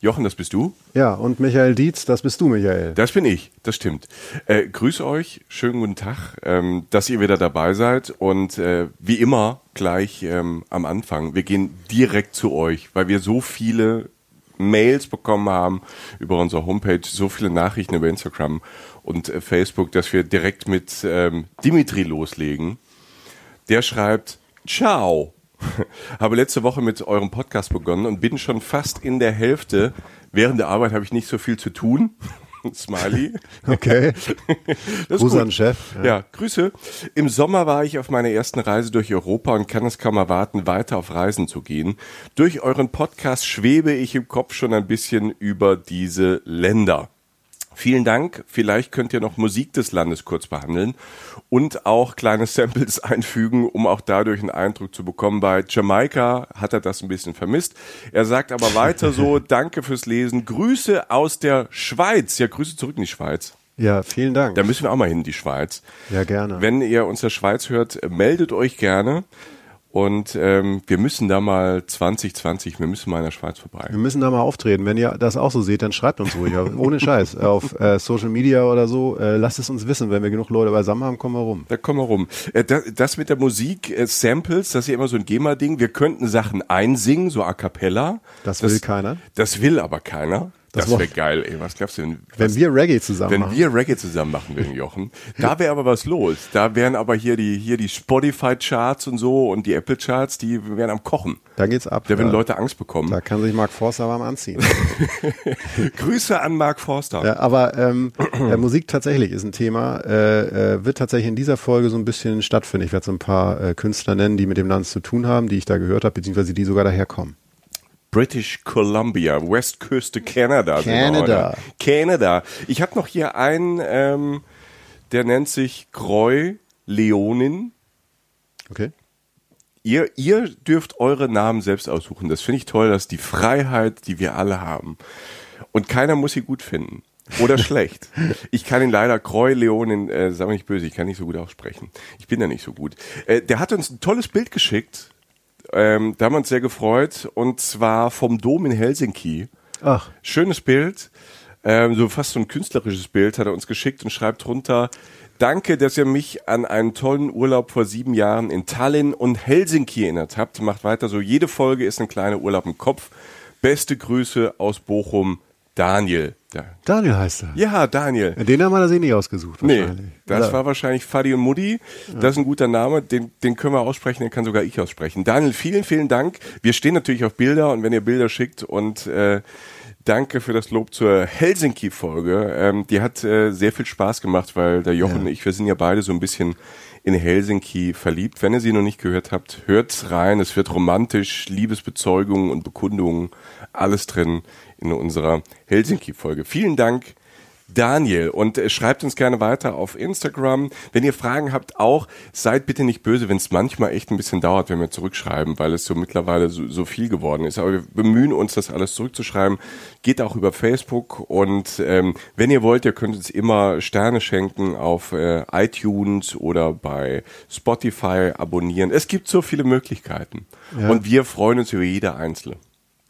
Jochen, das bist du. Ja, und Michael Dietz, das bist du, Michael. Das bin ich, das stimmt. Äh, grüße euch, schönen guten Tag, ähm, dass ihr wieder dabei seid. Und äh, wie immer gleich ähm, am Anfang, wir gehen direkt zu euch, weil wir so viele Mails bekommen haben über unsere Homepage, so viele Nachrichten über Instagram und äh, Facebook, dass wir direkt mit ähm, Dimitri loslegen. Der schreibt, ciao. habe letzte Woche mit eurem Podcast begonnen und bin schon fast in der Hälfte. Während der Arbeit habe ich nicht so viel zu tun. Smiley. Okay. Gut. an Chef. Ja. ja, Grüße. Im Sommer war ich auf meiner ersten Reise durch Europa und kann es kaum erwarten, weiter auf Reisen zu gehen. Durch euren Podcast schwebe ich im Kopf schon ein bisschen über diese Länder. Vielen Dank. Vielleicht könnt ihr noch Musik des Landes kurz behandeln und auch kleine Samples einfügen, um auch dadurch einen Eindruck zu bekommen. Bei Jamaika hat er das ein bisschen vermisst. Er sagt aber weiter so, danke fürs Lesen. Grüße aus der Schweiz. Ja, Grüße zurück in die Schweiz. Ja, vielen Dank. Da müssen wir auch mal hin, die Schweiz. Ja, gerne. Wenn ihr uns der Schweiz hört, meldet euch gerne. Und ähm, wir müssen da mal 2020, wir müssen mal in der Schweiz vorbei. Wir müssen da mal auftreten. Wenn ihr das auch so seht, dann schreibt uns ruhig. Ohne Scheiß. Auf äh, Social Media oder so. Äh, lasst es uns wissen. Wenn wir genug Leute beisammen haben, kommen wir rum. Da kommen wir rum. Äh, das, das mit der Musik, äh, Samples, das ist ja immer so ein GEMA-Ding. Wir könnten Sachen einsingen, so a cappella. Das will keiner. Das will aber keiner. Das, Das wäre geil, ey. Was glaubst du denn? Wenn Was, wir Reggae zusammen wenn machen. wir Reggae zusammen machen würden, Jochen, da wäre aber was los. Da wären aber hier die, hier die Spotify-Charts und so und die Apple-Charts, die wären am Kochen. da geht's ab. Da würden Leute Angst bekommen. da kann sich Mark Forster warm anziehen. Grüße an Mark Forster. ja, aber ähm, äh, Musik tatsächlich ist ein Thema. Äh, äh, wird tatsächlich in dieser Folge so ein bisschen stattfinden. Ich werde so ein paar äh, Künstler nennen, die mit dem Land zu tun haben, die ich da gehört habe, beziehungsweise die sogar daherkommen. British Columbia, Westküste Canada. heute. Canada. Ich habe noch hier einen, ähm, der nennt sich Groy Leonin. Okay. Ihr, ihr dürft eure Namen selbst aussuchen. Das finde ich toll, das ist die Freiheit, die wir alle haben. Und keiner muss sie gut finden. Oder schlecht. Ich kann ihn leider Croy Leonin, äh, sag mal nicht böse, ich kann nicht so gut aussprechen. Ich bin da nicht so gut. Äh, der hat uns ein tolles Bild geschickt. Ähm, da haben wir uns sehr gefreut. Und zwar vom Dom in Helsinki. Ach, Schönes Bild. Ähm, so fast so ein künstlerisches Bild hat er uns geschickt und schreibt drunter, Danke, dass ihr mich an einen tollen Urlaub vor sieben Jahren in Tallinn und Helsinki erinnert habt. Macht weiter so. Jede Folge ist ein kleiner Urlaub im Kopf. Beste Grüße aus Bochum, Daniel. Ja, Daniel heißt er. ja Daniel. Den haben wir das eh nicht ausgesucht. Nee, das Oder? war wahrscheinlich Fadi und Mutti. Das ist ein guter Name, den, den können wir aussprechen, den kann sogar ich aussprechen. Daniel, vielen, vielen Dank. Wir stehen natürlich auf Bilder und wenn ihr Bilder schickt und äh, danke für das Lob zur Helsinki-Folge. Ähm, die hat äh, sehr viel Spaß gemacht, weil der Jochen und ich, wir sind ja beide so ein bisschen in Helsinki verliebt. Wenn ihr sie noch nicht gehört habt, hört's rein. Es wird romantisch, Liebesbezeugungen und Bekundungen, alles drin in unserer Helsinki-Folge. Vielen Dank Daniel. Und äh, schreibt uns gerne weiter auf Instagram. Wenn ihr Fragen habt, auch seid bitte nicht böse, wenn es manchmal echt ein bisschen dauert, wenn wir zurückschreiben, weil es so mittlerweile so, so viel geworden ist. Aber wir bemühen uns, das alles zurückzuschreiben. Geht auch über Facebook und ähm, wenn ihr wollt, ihr könnt uns immer Sterne schenken auf äh, iTunes oder bei Spotify abonnieren. Es gibt so viele Möglichkeiten. Ja. Und wir freuen uns über jede einzelne.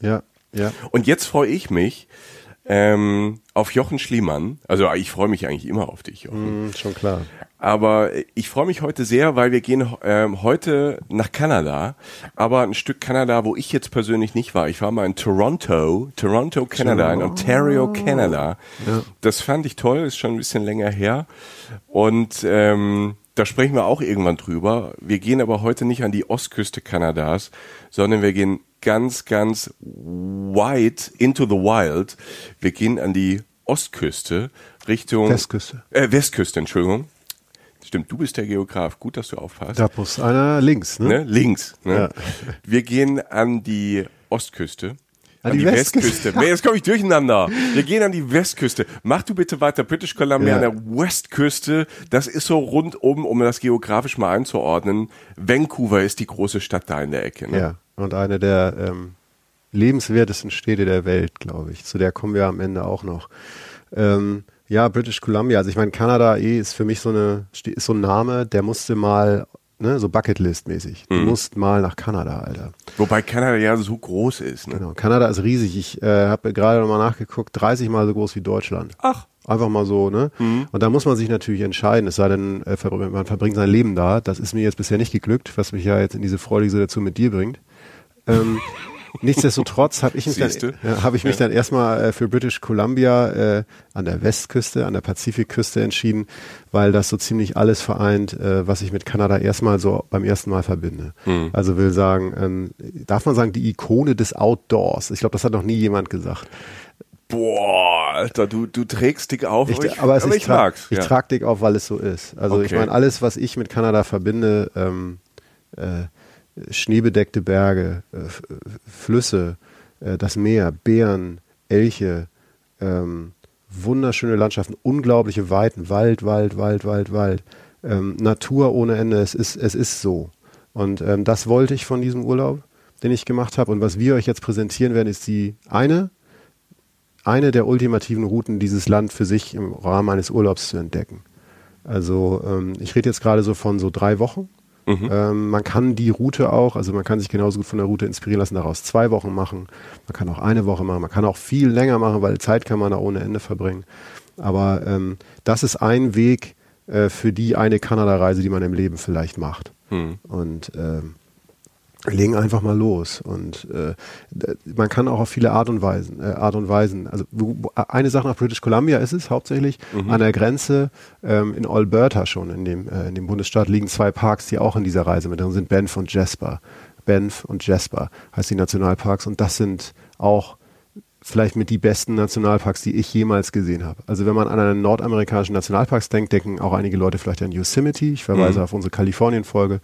Ja, ja. Und jetzt freue ich mich ähm, auf Jochen Schliemann. Also ich freue mich eigentlich immer auf dich, Jochen. Hm, schon klar. Aber ich freue mich heute sehr, weil wir gehen ähm, heute nach Kanada. Aber ein Stück Kanada, wo ich jetzt persönlich nicht war. Ich war mal in Toronto, Toronto, Kanada, in Ontario, Kanada. Ja. Das fand ich toll, ist schon ein bisschen länger her. Und ähm, da sprechen wir auch irgendwann drüber. Wir gehen aber heute nicht an die Ostküste Kanadas, sondern wir gehen ganz, ganz wide into the wild. Wir gehen an die Ostküste Richtung Westküste. Äh, Westküste, Entschuldigung. Stimmt, du bist der Geograf. Gut, dass du aufpasst. Da muss einer links, ne? Ne? Links. Ne? Ja. Wir gehen an die Ostküste. An die Westküste. Nee, jetzt komme ich durcheinander. Wir gehen an die Westküste. Mach du bitte weiter. British Columbia Ja. an der Westküste. Das ist so rundum, um das geografisch mal einzuordnen. Vancouver ist die große Stadt da in der Ecke. Ne? Ja, und eine der ähm, lebenswertesten Städte der Welt, glaube ich. Zu der kommen wir am Ende auch noch. Ähm, ja, British Columbia. Also ich meine, Kanada eh ist für mich so eine ist so ein Name, der musste mal, ne, so Bucketlist-mäßig. Du musst mal nach Kanada, Alter. Wobei Kanada ja so groß ist. Ne? Genau. Kanada ist riesig. Ich äh, habe gerade nochmal nachgeguckt, 30 Mal so groß wie Deutschland. Ach. Einfach mal so, ne? Mhm. Und da muss man sich natürlich entscheiden, es sei denn, äh, man verbringt sein Leben da. Das ist mir jetzt bisher nicht geglückt, was mich ja jetzt in diese freudige Situation mit dir bringt. Ähm, nichtsdestotrotz habe ich mich, dann, Siehste? ja, hab ich mich dann erstmal äh, für British Columbia äh, an der Westküste, an der Pazifikküste entschieden, weil das so ziemlich alles vereint, äh, was ich mit Kanada erstmal so beim ersten Mal verbinde. Mhm. Also will sagen, ähm, darf man sagen, die Ikone des Outdoors. Ich glaube, das hat noch nie jemand gesagt. Boah, Alter, du, du trägst dick auf. Ich, aber es ist, ich tra mag's. ich ja. trage dick auf, weil es so ist. Also ich Okay. meine, alles, was ich mit Kanada verbinde, ähm, äh, schneebedeckte Berge, äh, Flüsse, äh, das Meer, Bären, Elche, ähm, wunderschöne Landschaften, unglaubliche Weiten, Wald, Wald, Wald, Wald, Wald, ähm, Natur ohne Ende. Es ist, es ist so. Und ähm, das wollte ich von diesem Urlaub, den ich gemacht habe. Und was wir euch jetzt präsentieren werden, ist die eine eine der ultimativen Routen, dieses Land für sich im Rahmen eines Urlaubs zu entdecken. Also ähm, ich rede jetzt gerade so von so drei Wochen. Ähm, man kann die Route auch, also man kann sich genauso gut von der Route inspirieren lassen, daraus zwei Wochen machen. Man kann auch eine Woche machen, man kann auch viel länger machen, weil Zeit kann man da ohne Ende verbringen. Aber ähm, das ist ein Weg äh, für die eine Kanada-Reise, die man im Leben vielleicht macht. Und ähm, legen einfach mal los und äh, man kann auch auf viele Art und Weisen, äh, Art und Weisen. Also eine Sache nach British Columbia ist es hauptsächlich an der Grenze ähm, in Alberta schon in dem äh, in dem Bundesstaat liegen zwei Parks, die auch in dieser Reise mit drin sind, Banff und Jasper. Banff und Jasper heißt die Nationalparks und das sind auch vielleicht mit die besten Nationalparks, die ich jemals gesehen habe. Also wenn man an einen nordamerikanischen Nationalparks denkt, denken auch einige Leute vielleicht an Yosemite. Ich verweise auf unsere Kalifornien-Folge.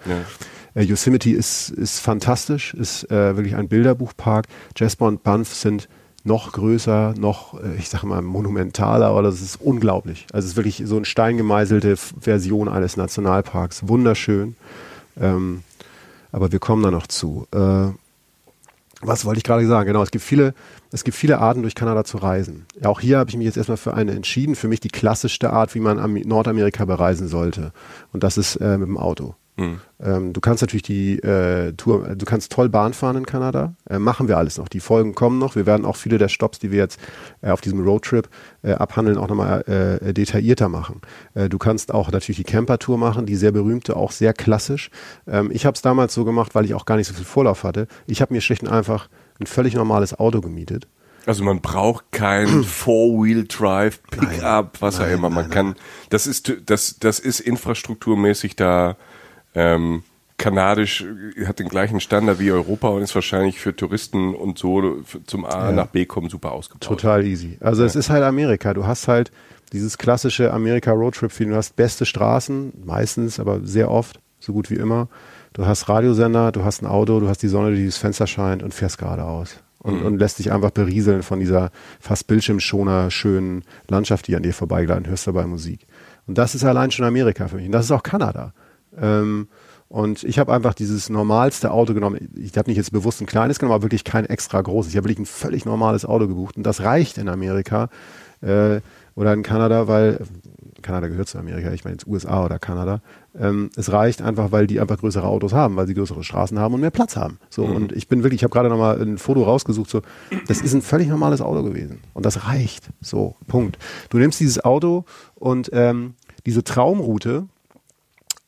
Äh, Yosemite ist, ist fantastisch, ist äh, wirklich ein Bilderbuchpark. Jasper und Banff sind noch größer, noch, äh, ich sage mal, monumentaler, aber das ist unglaublich. Also es ist wirklich so eine steingemeißelte Version eines Nationalparks. Wunderschön. Ähm, aber wir kommen da noch zu. Äh, was wollte ich gerade sagen? Genau, es gibt viele, es gibt viele Arten, durch Kanada zu reisen. Ja, auch hier habe ich mich jetzt erstmal für eine entschieden. Für mich die klassischste Art, wie man Nordamerika bereisen sollte. Und das ist äh, mit dem Auto. Ähm, du kannst natürlich die äh, Tour, du kannst toll Bahn fahren in Kanada. Äh, machen wir alles noch. Die Folgen kommen noch. Wir werden auch viele der Stops, die wir jetzt äh, auf diesem Roadtrip äh, abhandeln, auch nochmal äh, detaillierter machen. Äh, du kannst auch natürlich die Camper-Tour machen, die sehr berühmte, auch sehr klassisch. Ähm, ich habe es damals so gemacht, weil ich auch gar nicht so viel Vorlauf hatte. Ich habe mir schlicht und einfach ein völlig normales Auto gemietet. Also man braucht kein Four-Wheel-Drive, Pickup, was auch immer. Man kann, das ist, das, das ist infrastrukturmäßig da ähm, kanadisch, äh, hat den gleichen Standard wie Europa und ist wahrscheinlich für Touristen und so zum A nach B kommen super ausgebaut. Total easy. Also es ist halt Amerika. Du hast halt dieses klassische Amerika-Roadtrip-Feeling. Du hast beste Straßen, meistens, aber sehr oft, so gut wie immer. Du hast Radiosender, du hast ein Auto, du hast die Sonne, die durchs Fenster scheint und fährst geradeaus. und, und lässt sich einfach berieseln von dieser fast Bildschirmschoner schönen Landschaft, die an dir vorbeigleitet, hörst dabei Musik. Und das ist allein schon Amerika für mich. Und das ist auch Kanada. Ähm, und ich habe einfach dieses normalste Auto genommen. Ich habe nicht jetzt bewusst ein kleines genommen, aber wirklich kein extra großes. Ich habe wirklich ein völlig normales Auto gebucht. Und das reicht in Amerika äh, oder in Kanada, weil Kanada gehört zu Amerika, ich meine jetzt USA oder Kanada. Ähm, es reicht einfach, weil die einfach größere Autos haben, weil sie größere Straßen haben und mehr Platz haben. So mhm. und ich bin wirklich, ich habe gerade noch mal ein Foto rausgesucht. So, das ist ein völlig normales Auto gewesen und das reicht. So Punkt. Du nimmst dieses Auto und ähm, diese Traumroute,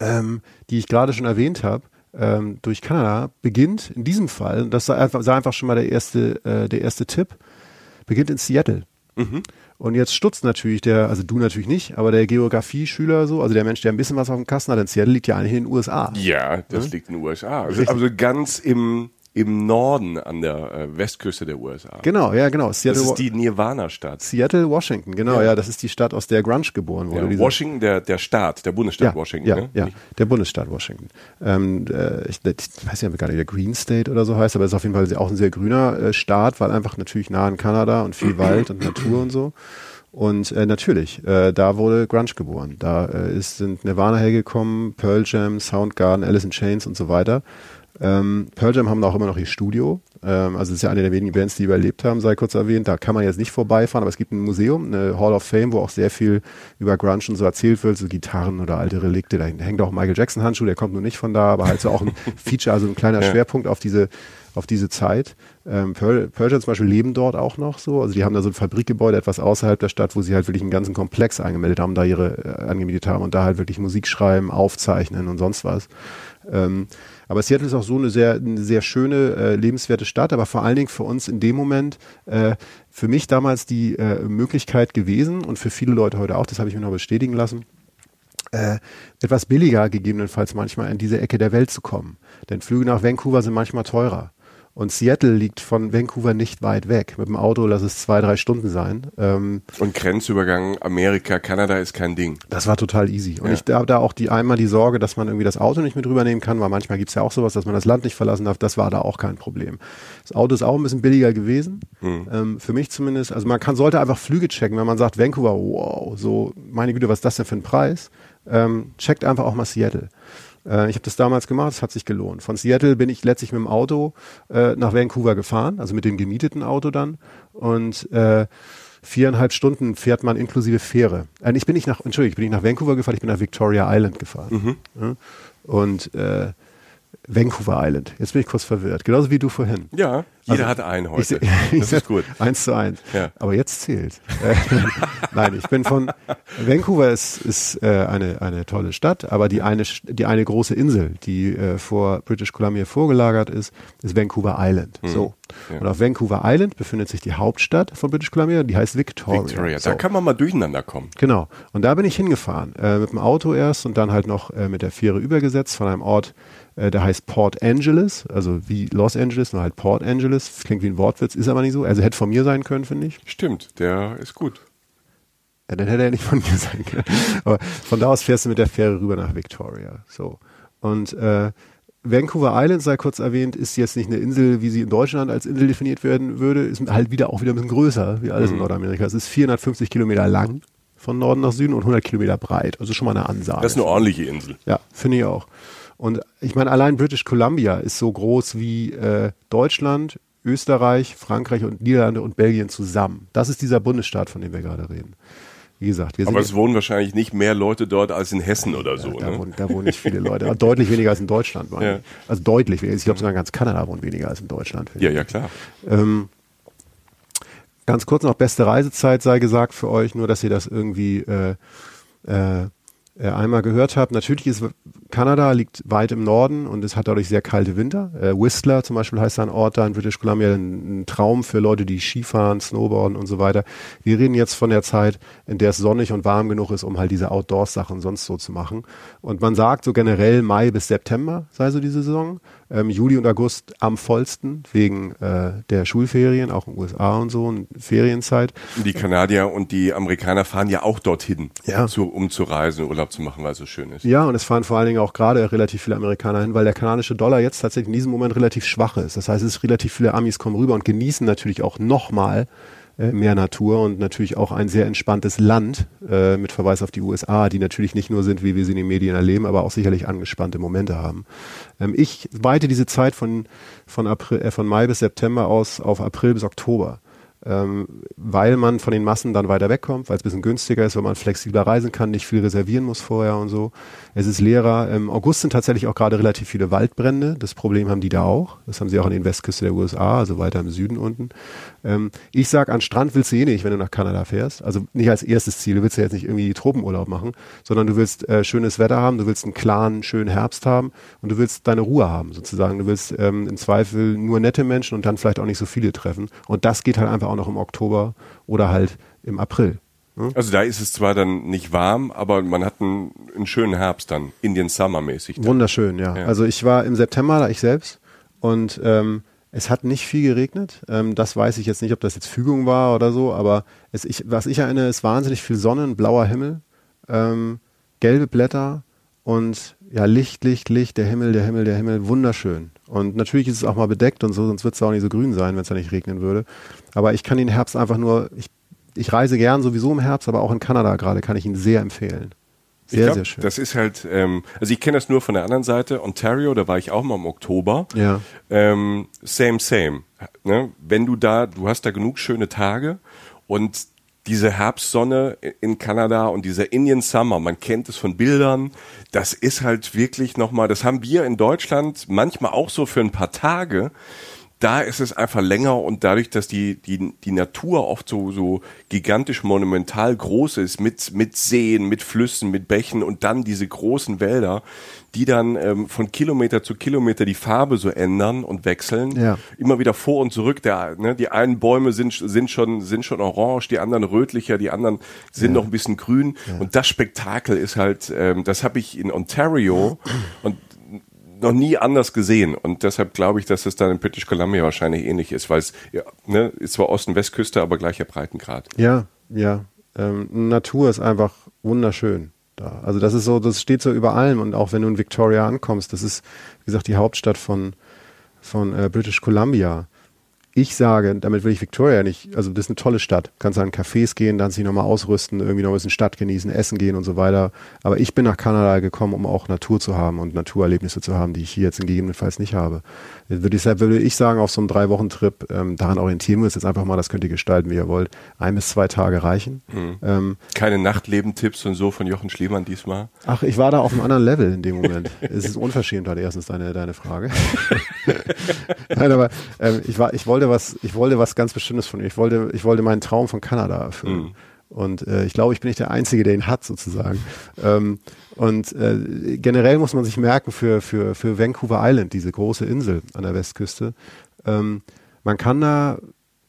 ähm, die ich gerade schon erwähnt habe, ähm, durch Kanada beginnt in diesem Fall, und das sei einfach, sei einfach schon mal der erste, äh, der erste Tipp, beginnt in Seattle. Mhm. Und jetzt stutzt natürlich der, also du natürlich nicht, aber der Geografie-Schüler so, also der Mensch, der ein bisschen was auf dem Kasten hat, in Seattle liegt ja eigentlich in den USA. Ja, das ja? liegt in den USA. Also, also ganz im im Norden an der äh, Westküste der USA. Genau, ja, genau. Seattle, das ist die Nirvana-Stadt. Seattle, Washington, genau, ja. ja. das ist die Stadt, aus der Grunge geboren wurde. Ja, Washington, der, der Staat, der Bundesstaat ja, Washington. Ja, ne? ja, der Bundesstaat Washington. Ähm, äh, ich, ich, weiß ja gar nicht, der Green State oder so heißt, aber es ist auf jeden Fall auch ein sehr grüner äh, Staat, weil einfach natürlich nah an Kanada und viel Wald und Natur und so. Und äh, natürlich, äh, da wurde Grunge geboren. Da äh, ist, sind Nirvana hergekommen, Pearl Jam, Soundgarden, Alice in Chains und so weiter. Ähm, Pearl Jam haben auch immer noch ihr Studio. Ähm, also es ist ja eine der wenigen Bands, die überlebt haben, sei kurz erwähnt. Da kann man jetzt nicht vorbeifahren, aber es gibt ein Museum, eine Hall of Fame, wo auch sehr viel über Grunge und so erzählt wird, so Gitarren oder alte Relikte. Da hängt auch Michael Jackson Handschuh, der kommt nur nicht von da, aber halt so auch ein Feature, also ein kleiner ja. Schwerpunkt auf diese auf diese Zeit. Ähm, Pearl, Pearl Jam zum Beispiel leben dort auch noch so. Also die haben da so ein Fabrikgebäude etwas außerhalb der Stadt, wo sie halt wirklich einen ganzen Komplex angemeldet haben, da ihre äh, angemietet haben und da halt wirklich Musik schreiben, aufzeichnen und sonst was. Ähm, aber Seattle ist auch so eine sehr, eine sehr schöne, äh, lebenswerte Stadt, aber vor allen Dingen für uns in dem Moment, äh, für mich damals die äh, Möglichkeit gewesen und für viele Leute heute auch, das habe ich mir noch bestätigen lassen, äh, etwas billiger gegebenenfalls manchmal in diese Ecke der Welt zu kommen. Denn Flüge nach Vancouver sind manchmal teurer. Und Seattle liegt von Vancouver nicht weit weg. Mit dem Auto lass es zwei, drei Stunden sein. Ähm, und Grenzübergang Amerika, Kanada ist kein Ding. Das war total easy. Und ja. ich habe da auch die einmal die Sorge, dass man irgendwie das Auto nicht mit rübernehmen kann, weil manchmal gibt's ja auch sowas, dass man das Land nicht verlassen darf. Das war da auch kein Problem. Das Auto ist auch ein bisschen billiger gewesen. Mhm. Ähm, für mich zumindest. Also man kann, sollte einfach Flüge checken, wenn man sagt, Vancouver, wow, so, meine Güte, was ist das denn für ein Preis? Ähm, checkt einfach auch mal Seattle. Äh, ich habe das damals gemacht, es hat sich gelohnt. Von Seattle bin ich letztlich mit dem Auto äh, nach Vancouver gefahren, also mit dem gemieteten Auto dann. Und äh, viereinhalb Stunden fährt man inklusive Fähre. Äh, ich bin nicht nach, Entschuldigung, ich bin nicht nach Vancouver gefahren, ich bin nach Victoria Island gefahren. Mhm. Und äh, Vancouver Island. Jetzt bin ich kurz verwirrt. Genauso wie du vorhin. Ja, jeder also, hat einen heute. Ich, das ist gut. Eins zu eins. Ja. Aber jetzt zählt. Äh, Nein, ich bin von Vancouver ist, ist äh, eine, eine tolle Stadt, aber die eine, die eine große Insel, die äh, vor British Columbia vorgelagert ist, ist Vancouver Island. Mhm. So. Ja. Und auf Vancouver Island befindet sich die Hauptstadt von British Columbia, die heißt Victoria. Victoria, so. da kann man mal durcheinander kommen. Genau. Und da bin ich hingefahren, äh, mit dem Auto erst und dann halt noch äh, mit der Fähre übergesetzt von einem Ort, äh, der heißt Port Angeles, also wie Los Angeles, nur halt Port Angeles. Klingt wie ein Wortwitz, ist aber nicht so. Also hätte von mir sein können, finde ich. Stimmt, der ist gut. Ja, dann hätte er nicht von mir sein können. Aber von da aus fährst du mit der Fähre rüber nach Victoria. So. Und äh, Vancouver Island, sei kurz erwähnt, ist jetzt nicht eine Insel, wie sie in Deutschland als Insel definiert werden würde, ist halt wieder auch wieder ein bisschen größer, wie alles mhm. in Nordamerika. Es ist 450 Kilometer lang von Norden nach Süden und 100 Kilometer breit. Also schon mal eine Ansage. Das ist eine ordentliche Insel. Ja, finde ich auch. Und ich meine, allein British Columbia ist so groß wie äh, Deutschland, Österreich, Frankreich und Niederlande und Belgien zusammen. Das ist dieser Bundesstaat, von dem wir gerade reden. Wie gesagt, wir Aber es wohnen wahrscheinlich nicht mehr Leute dort als in Hessen oder so. Da, ne? wohnen, da wohnen nicht viele Leute. deutlich weniger als in Deutschland. Ja. Also deutlich weniger. Ich glaube sogar ganz Kanada wohnt weniger als in Deutschland. Ja, ja, klar. Ähm, ganz kurz noch, beste Reisezeit sei gesagt für euch, nur dass ihr das irgendwie äh, äh, äh, einmal gehört habe. Natürlich ist Kanada liegt weit im Norden und es hat dadurch sehr kalte Winter. Äh, Whistler zum Beispiel heißt ein Ort da in British Columbia, ein, ein, Traum für Leute, die Skifahren, Snowboarden und so weiter. Wir reden jetzt von der Zeit, in der es sonnig und warm genug ist, um halt diese Outdoor-Sachen sonst so zu machen. Und man sagt so generell Mai bis September sei so die Saison. Ähm, Juli und August am vollsten wegen äh, der Schulferien, auch in den USA und so, und Ferienzeit. Die Kanadier und die Amerikaner fahren ja auch dorthin, ja. Zu, um zu reisen, Urlaub zu machen, weil es so schön ist. Ja, und es fahren vor allen Dingen auch gerade relativ viele Amerikaner hin, weil der kanadische Dollar jetzt tatsächlich in diesem Moment relativ schwach ist. Das heißt, es ist relativ viele Amis kommen rüber und genießen natürlich auch nochmal mehr Natur und natürlich auch ein sehr entspanntes Land äh, mit Verweis auf die USA, die natürlich nicht nur sind, wie wir sie in den Medien erleben, aber auch sicherlich angespannte Momente haben. Ähm, ich weite diese Zeit von, von, April, äh, von Mai bis September aus auf April bis Oktober ähm, weil man von den Massen dann weiter wegkommt, weil es ein bisschen günstiger ist, weil man flexibler reisen kann, nicht viel reservieren muss vorher und so. Es ist leerer. Im August sind tatsächlich auch gerade relativ viele Waldbrände. Das Problem haben die da auch. Das haben sie auch an den Westküste der USA, also weiter im Süden unten. Ähm, ich sag, an Strand willst du eh nicht, wenn du nach Kanada fährst. Also nicht als erstes Ziel. Du willst ja jetzt nicht irgendwie Tropenurlaub machen, sondern du willst äh, schönes Wetter haben, du willst einen klaren, schönen Herbst haben und du willst deine Ruhe haben sozusagen. Du willst ähm, im Zweifel nur nette Menschen und dann vielleicht auch nicht so viele treffen. Und das geht halt einfach auch noch im Oktober oder halt im April. Hm? Also da ist es zwar dann nicht warm, aber man hat einen, einen schönen Herbst dann, Indian Summer mäßig. Dann. Wunderschön, ja. ja. Also ich war im September da ich selbst und ähm, es hat nicht viel geregnet. Ähm, das weiß ich jetzt nicht, ob das jetzt Fügung war oder so, aber es, ich, was ich erinnere, ist wahnsinnig viel Sonne, blauer Himmel, ähm, gelbe Blätter und ja, Licht, Licht, Licht, der Himmel, der Himmel, der Himmel, wunderschön. Und natürlich ist es auch mal bedeckt und so, sonst wird es auch nicht so grün sein, wenn es da nicht regnen würde. Aber ich kann den Herbst einfach nur, ich, ich reise gern sowieso im Herbst, aber auch in Kanada gerade kann ich ihn sehr empfehlen. Sehr, glaub, sehr schön. Das ist halt, ähm, also ich kenne das nur von der anderen Seite. Ontario, da war ich auch mal im Oktober. Ja. Ähm, same, same. Ne? Wenn du da, du hast da genug schöne Tage und diese Herbstsonne in Kanada und dieser Indian Summer, man kennt es von Bildern, das ist halt wirklich nochmal, das haben wir in Deutschland manchmal auch so für ein paar Tage da ist es einfach länger und dadurch, dass die, die, die Natur oft so, so gigantisch monumental groß ist, mit, mit Seen, mit Flüssen, mit Bächen und dann diese großen Wälder, die dann ähm, von Kilometer zu Kilometer die Farbe so ändern und wechseln. Ja. Immer wieder vor und zurück. Der, ne, die einen Bäume sind, sind, schon, sind schon orange, die anderen rötlicher, die anderen sind ja. noch ein bisschen grün. Ja. Und das Spektakel ist halt, ähm, das habe ich in Ontario und noch nie anders gesehen und deshalb glaube ich, dass es dann in British Columbia wahrscheinlich ähnlich ist, weil es ja, ne, ist zwar Ost- und Westküste, aber gleicher Breitengrad. Ja, ja. Ähm, Natur ist einfach wunderschön da. Also das ist so, das steht so über allem und auch wenn du in Victoria ankommst, das ist, wie gesagt, die Hauptstadt von, von äh, British Columbia ich sage, damit will ich Victoria nicht, also das ist eine tolle Stadt. Kannst an Cafés gehen, dann sich nochmal ausrüsten, irgendwie noch ein bisschen Stadt genießen, essen gehen und so weiter. Aber ich bin nach Kanada gekommen, um auch Natur zu haben und Naturerlebnisse zu haben, die ich hier jetzt gegebenenfalls nicht habe. Würde ich, würde ich sagen, auf so einem Drei-Wochen-Trip, ähm, daran orientieren wir uns jetzt einfach mal, das könnt ihr gestalten, wie ihr wollt. Ein bis zwei Tage reichen. Mhm. Ähm, Keine Nachtlebentipps und so von Jochen Schliemann diesmal? Ach, ich war da auf einem anderen Level in dem Moment. es ist unverschämt, halt erstens deine, deine Frage. Nein, aber ähm, ich, war, ich wollte was, ich wollte was ganz Bestimmtes von ihr. Ich wollte, ich wollte meinen Traum von Kanada erfüllen. Mhm. Und äh, ich glaube, ich bin nicht der Einzige, der ihn hat, sozusagen. Ähm, und äh, generell muss man sich merken, für, für, für Vancouver Island, diese große Insel an der Westküste, ähm, man kann da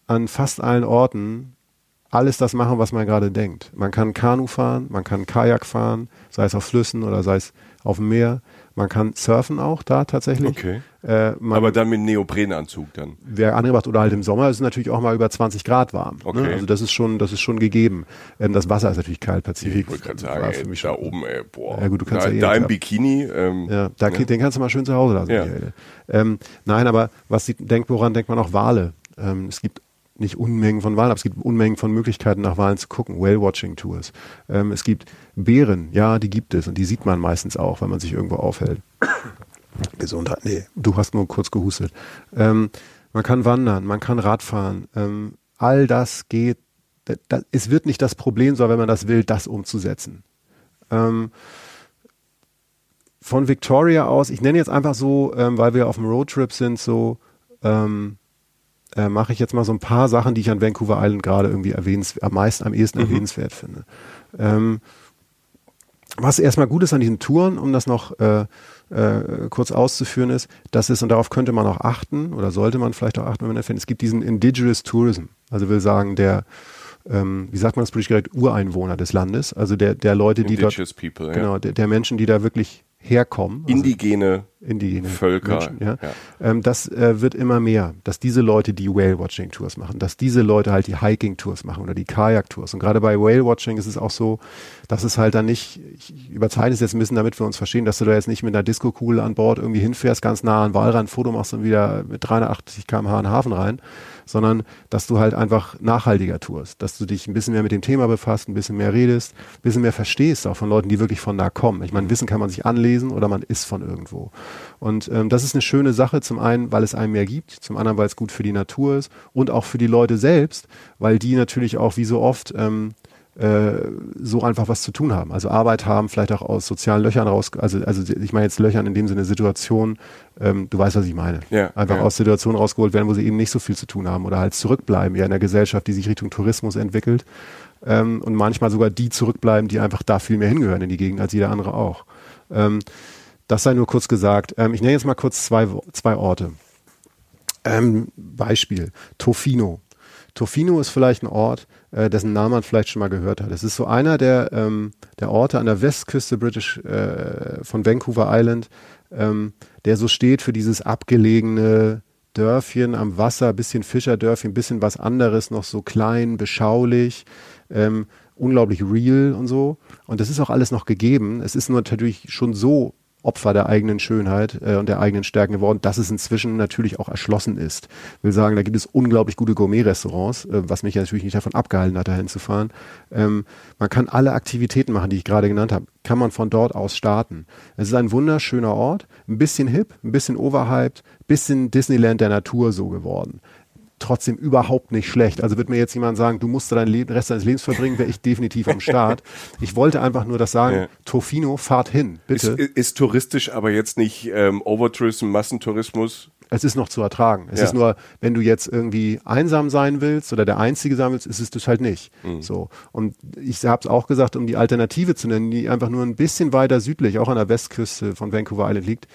an fast allen Orten alles das machen, was man gerade denkt. Man kann Kanu fahren, man kann Kajak fahren, sei es auf Flüssen oder sei es auf dem Meer. Man kann surfen auch da tatsächlich. Okay. Äh, Aber dann mit Neoprenanzug dann. Wer angebracht oder halt im Sommer ist es natürlich auch mal über 20 Grad warm. Ne? Okay. Ne? Also das ist schon, das ist schon gegeben. Ähm, das Wasser ist natürlich kalt, Pazifik. Ich wollte gerade sagen, ey, für mich da oben, ey, boah. Ja gut, du kannst da, ja, eh da im Bikini. Ähm, ja, da, ne? den kannst du mal schön zu Hause lassen. Ja. Ähm, nein, aber was die, denkt, woran denkt man auch Wale? Ähm, es gibt nicht Unmengen von Wahlen, aber es gibt Unmengen von Möglichkeiten, nach Wahlen zu gucken. Whale-Watching-Tours. Ähm, es gibt Bären, ja, die gibt es und die sieht man meistens auch, wenn man sich irgendwo aufhält. Gesundheit, nee, du hast nur kurz gehustet. Ähm, man kann wandern, man kann Radfahren. Ähm, all das geht. Das, es wird nicht das Problem sein, wenn man das will, das umzusetzen. Ähm, von Victoria aus, ich nenne jetzt einfach so, ähm, weil wir auf dem Roadtrip sind, so ähm, äh, mache ich jetzt mal so ein paar Sachen, die ich an Vancouver Island gerade irgendwie erwähnenswert, am meisten, am ehesten mhm. erwähnenswert finde. Ähm, was erstmal gut ist an diesen Touren, um das noch äh, äh, kurz auszuführen, ist, dass es, und darauf könnte man auch achten, oder sollte man vielleicht auch achten, wenn man das findet, es gibt diesen Indigenous Tourism. Also will sagen, der, ähm, wie sagt man das politisch korrekt, Ureinwohner des Landes, also der, der Leute, die Indigenous dort, people, genau, der, der Menschen, die da wirklich herkommen. Also Indigene indigene Völker, Menschen, ja. ja. Ähm, das äh, wird immer mehr, dass diese Leute die Whale-Watching-Tours machen, dass diese Leute halt die Hiking-Tours machen oder die Kajak-Tours. Und gerade bei Whale-Watching ist es auch so, dass es halt dann nicht, ich überzeichne es jetzt ein bisschen, damit wir uns verstehen, dass du da jetzt nicht mit einer Disco-Kugel an Bord irgendwie hinfährst, ganz nah an Walrand, Foto machst und wieder mit 380 km/h in den Hafen rein, sondern dass du halt einfach nachhaltiger tourst, dass du dich ein bisschen mehr mit dem Thema befasst, ein bisschen mehr redest, ein bisschen mehr verstehst auch von Leuten, die wirklich von da kommen. Ich meine, Wissen kann man sich anlesen oder man ist von irgendwo. Und ähm, das ist eine schöne Sache, zum einen, weil es einem mehr gibt, zum anderen, weil es gut für die Natur ist und auch für die Leute selbst, weil die natürlich auch wie so oft ähm, äh, so einfach was zu tun haben. Also Arbeit haben, vielleicht auch aus sozialen Löchern raus, also, also ich meine jetzt Löchern in dem Sinne Situation, ähm, du weißt, was ich meine. Ja, einfach ja. aus Situationen rausgeholt werden, wo sie eben nicht so viel zu tun haben oder halt zurückbleiben, ja in einer Gesellschaft, die sich Richtung Tourismus entwickelt ähm, und manchmal sogar die zurückbleiben, die einfach da viel mehr hingehören in die Gegend als jeder andere auch. Ähm, das sei nur kurz gesagt. Ähm, ich nenne jetzt mal kurz zwei, zwei Orte. Ähm, Beispiel, Tofino. Tofino ist vielleicht ein Ort, äh, dessen Namen man vielleicht schon mal gehört hat. Es ist so einer der, ähm, der Orte an der Westküste British äh, von Vancouver Island, ähm, der so steht für dieses abgelegene Dörfchen am Wasser, bisschen Fischerdörfchen, bisschen was anderes, noch so klein, beschaulich, ähm, unglaublich real und so. Und das ist auch alles noch gegeben. Es ist nur natürlich schon so Opfer der eigenen Schönheit äh, und der eigenen Stärken geworden, dass es inzwischen natürlich auch erschlossen ist. Ich will sagen, da gibt es unglaublich gute Gourmet-Restaurants, äh, was mich natürlich nicht davon abgehalten hat, dahin zu fahren. Ähm, man kann alle Aktivitäten machen, die ich gerade genannt habe, kann man von dort aus starten. Es ist ein wunderschöner Ort, ein bisschen hip, ein bisschen overhyped, bisschen Disneyland der Natur so geworden trotzdem überhaupt nicht schlecht. Also wird mir jetzt jemand sagen, du musst deinen Le Rest deines Lebens verbringen, wäre ich definitiv am Start. Ich wollte einfach nur das sagen, Ja. Tofino, fahrt hin, Ist, bitte. ist touristisch, aber jetzt nicht ähm, Overtourism, Massentourismus. es ist noch zu ertragen. Es Ja. ist nur, wenn du jetzt irgendwie einsam sein willst oder der Einzige sein willst, ist es das halt nicht. Mhm. So. Und ich habe es auch gesagt, um die Alternative zu nennen, die einfach nur ein bisschen weiter südlich, auch an der Westküste von Vancouver Island liegt.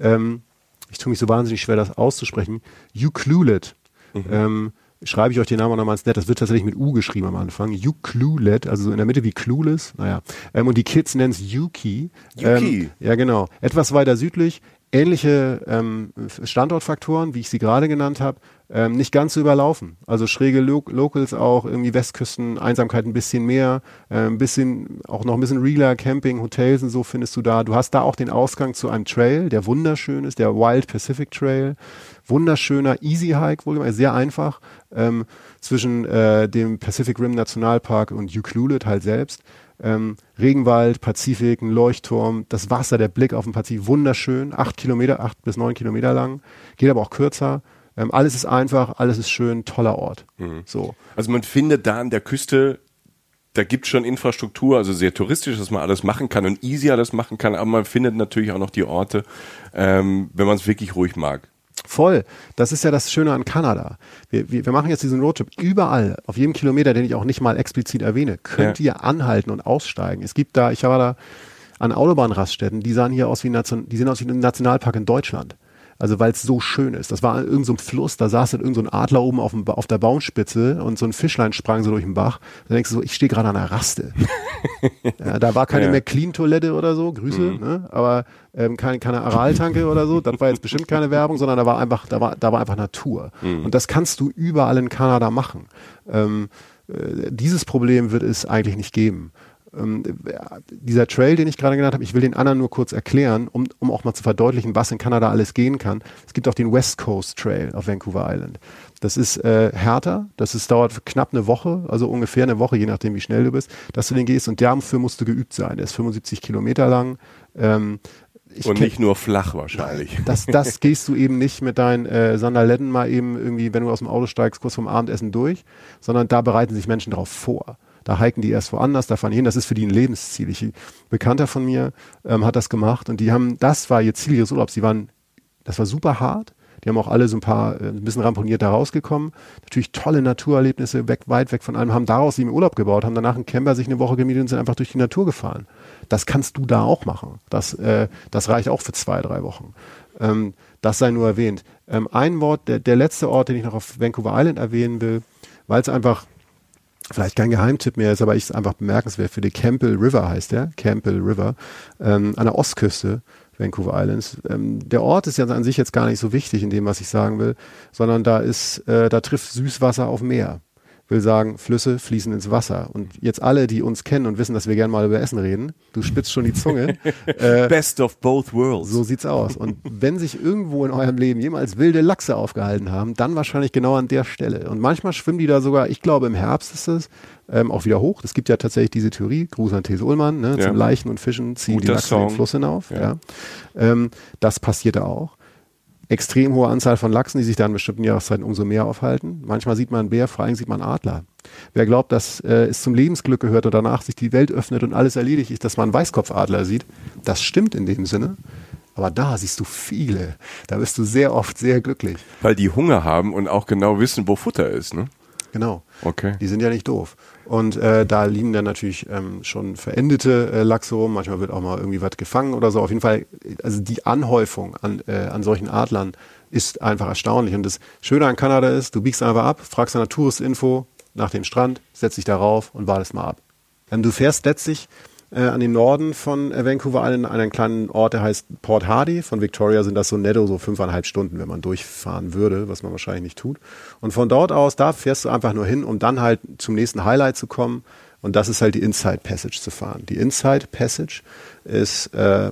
Ähm, ich tue mich so wahnsinnig schwer, das auszusprechen. Ucluelet. Mhm. Ähm, schreibe ich euch den Namen auch nochmal ins Netz. Das wird tatsächlich mit U geschrieben am Anfang. Ucluelet, also so in der Mitte wie Clueless. Naja. Ähm, und die Kids nennen es Yuki. Yuki. Ähm, ja, genau. Etwas weiter südlich. Ähnliche ähm, Standortfaktoren, wie ich sie gerade genannt habe, ähm, nicht ganz so überlaufen. Also schräge Lo Locals auch, irgendwie Westküsten, Einsamkeit ein bisschen mehr, äh, ein bisschen, auch noch ein bisschen realer, Camping, Hotels und so findest du da. Du hast da auch den Ausgang zu einem Trail, der wunderschön ist, der Wild Pacific Trail. Wunderschöner Easy Hike, wohlgemerkt, sehr einfach, ähm, zwischen äh, dem Pacific Rim Nationalpark und Ucluelet halt selbst. Ähm, Regenwald, Pazifik, ein Leuchtturm, das Wasser, der Blick auf den Pazifik, wunderschön, acht Kilometer, acht bis neun Kilometer lang, geht aber auch kürzer. Ähm, alles ist einfach, alles ist schön, toller Ort. So. Also man findet da an der Küste, da gibt schon Infrastruktur, also sehr touristisch, dass man alles machen kann und easy alles machen kann, aber man findet natürlich auch noch die Orte, ähm, wenn man es wirklich ruhig mag. Voll. Das ist ja das Schöne an Kanada. Wir, wir, wir machen jetzt diesen Roadtrip. Überall, auf jedem Kilometer, den ich auch nicht mal explizit erwähne, könnt Ja. ihr anhalten und aussteigen. Es gibt da, ich war da an Autobahnraststätten, die sahen hier aus wie, Nation, die sehen aus wie ein Nationalpark in Deutschland. Also weil es so schön ist. Das war an irgendeinem Fluss, da saß dann irgend so Adler oben auf, dem, auf der Baumspitze und so ein Fischlein sprang so durch den Bach. Da denkst du so, ich stehe gerade an einer Raste. ja, da war keine Ja. McLean-Toilette oder so, Grüße, ne? aber ähm, keine, keine Araltanke oder so. Das war jetzt bestimmt keine Werbung, sondern da war einfach, da war, da war einfach Natur. Und das kannst du überall in Kanada machen. Ähm, äh, dieses Problem wird es eigentlich nicht geben. Ähm, äh, dieser Trail, den ich gerade genannt habe, ich will den anderen nur kurz erklären, um, um auch mal zu verdeutlichen, was in Kanada alles gehen kann. Es gibt auch den West Coast Trail auf Vancouver Island. Das ist äh, härter, das ist, dauert knapp eine Woche, also ungefähr eine Woche, je nachdem, wie schnell du bist, dass du den gehst und dafür musst du geübt sein. Der ist 75 Kilometer lang. Ähm, ich und nicht nur flach wahrscheinlich. das, das gehst du eben nicht mit deinen äh, Sandaletten mal eben irgendwie, wenn du aus dem Auto steigst, kurz vorm Abendessen durch, sondern da bereiten sich Menschen darauf vor. Da hiken die erst woanders, da fahren die hin. Das ist für die ein Lebensziel. Ich, ein Bekannter von mir ähm, hat das gemacht und die haben, das war ihr Ziel ihres Urlaubs. Die waren, das war super hart. Die haben auch alle so ein paar, äh, ein bisschen ramponiert da rausgekommen. Natürlich tolle Naturerlebnisse, weg, weit weg von allem, haben daraus sie im Urlaub gebaut, haben danach einen Camper sich eine Woche gemietet und sind einfach durch die Natur gefahren. Das kannst du da auch machen. Das, äh, das reicht auch für zwei, drei Wochen. Ähm, das sei nur erwähnt. Ähm, ein Wort, der, der letzte Ort, den ich noch auf Vancouver Island erwähnen will, weil es einfach vielleicht kein Geheimtipp mehr ist, aber ich es einfach bemerkenswert finde. Campbell River heißt der, Campbell River, ähm, an der Ostküste. Vancouver Islands. Ähm, der Ort ist ja an sich jetzt gar nicht so wichtig in dem, was ich sagen will, sondern da ist, äh, da trifft Süßwasser auf Meer will sagen, Flüsse fließen ins Wasser. Und jetzt alle, die uns kennen und wissen, dass wir gerne mal über Essen reden, du spitzt schon die Zunge. äh, Best of both worlds. So sieht's aus. Und wenn sich irgendwo in eurem Leben jemals wilde Lachse aufgehalten haben, dann wahrscheinlich genau an der Stelle. Und manchmal schwimmen die da sogar, ich glaube im Herbst ist es, ähm, auch wieder hoch. Es gibt ja tatsächlich diese Theorie, Gruß an These Ullmann, ne, ja. zum Leichen und Fischen ziehen Guter die Lachse den Fluss hinauf. Ja. ja. Ähm, das passierte auch extrem hohe Anzahl von Lachsen, die sich da in bestimmten Jahreszeiten umso mehr aufhalten. Manchmal sieht man einen Bär, vor allem sieht man Adler. Wer glaubt, dass äh, es zum Lebensglück gehört und danach sich die Welt öffnet und alles erledigt ist, dass man einen Weißkopfadler sieht, das stimmt in dem Sinne. Aber da siehst du viele. Da bist du sehr oft sehr glücklich. Weil die Hunger haben und auch genau wissen, wo Futter ist, ne? Genau. Okay. Die sind ja nicht doof. Und äh, da liegen dann natürlich ähm, schon verendete äh, Lachse rum. Manchmal wird auch mal irgendwie was gefangen oder so. Auf jeden Fall, also die Anhäufung an, äh, an solchen Adlern ist einfach erstaunlich. Und das Schöne an Kanada ist, du biegst einfach ab, fragst nach Touristinfo nach dem Strand, setzt dich darauf und wartest mal ab. Ähm, du fährst letztlich äh, an den Norden von äh, Vancouver an, an einen kleinen Ort, der heißt Port Hardy. Von Victoria sind das so netto so fünfeinhalb Stunden, wenn man durchfahren würde, was man wahrscheinlich nicht tut. Und von dort aus, da fährst du einfach nur hin, um dann halt zum nächsten Highlight zu kommen. Und das ist halt die Inside Passage zu fahren. Die Inside Passage ist äh,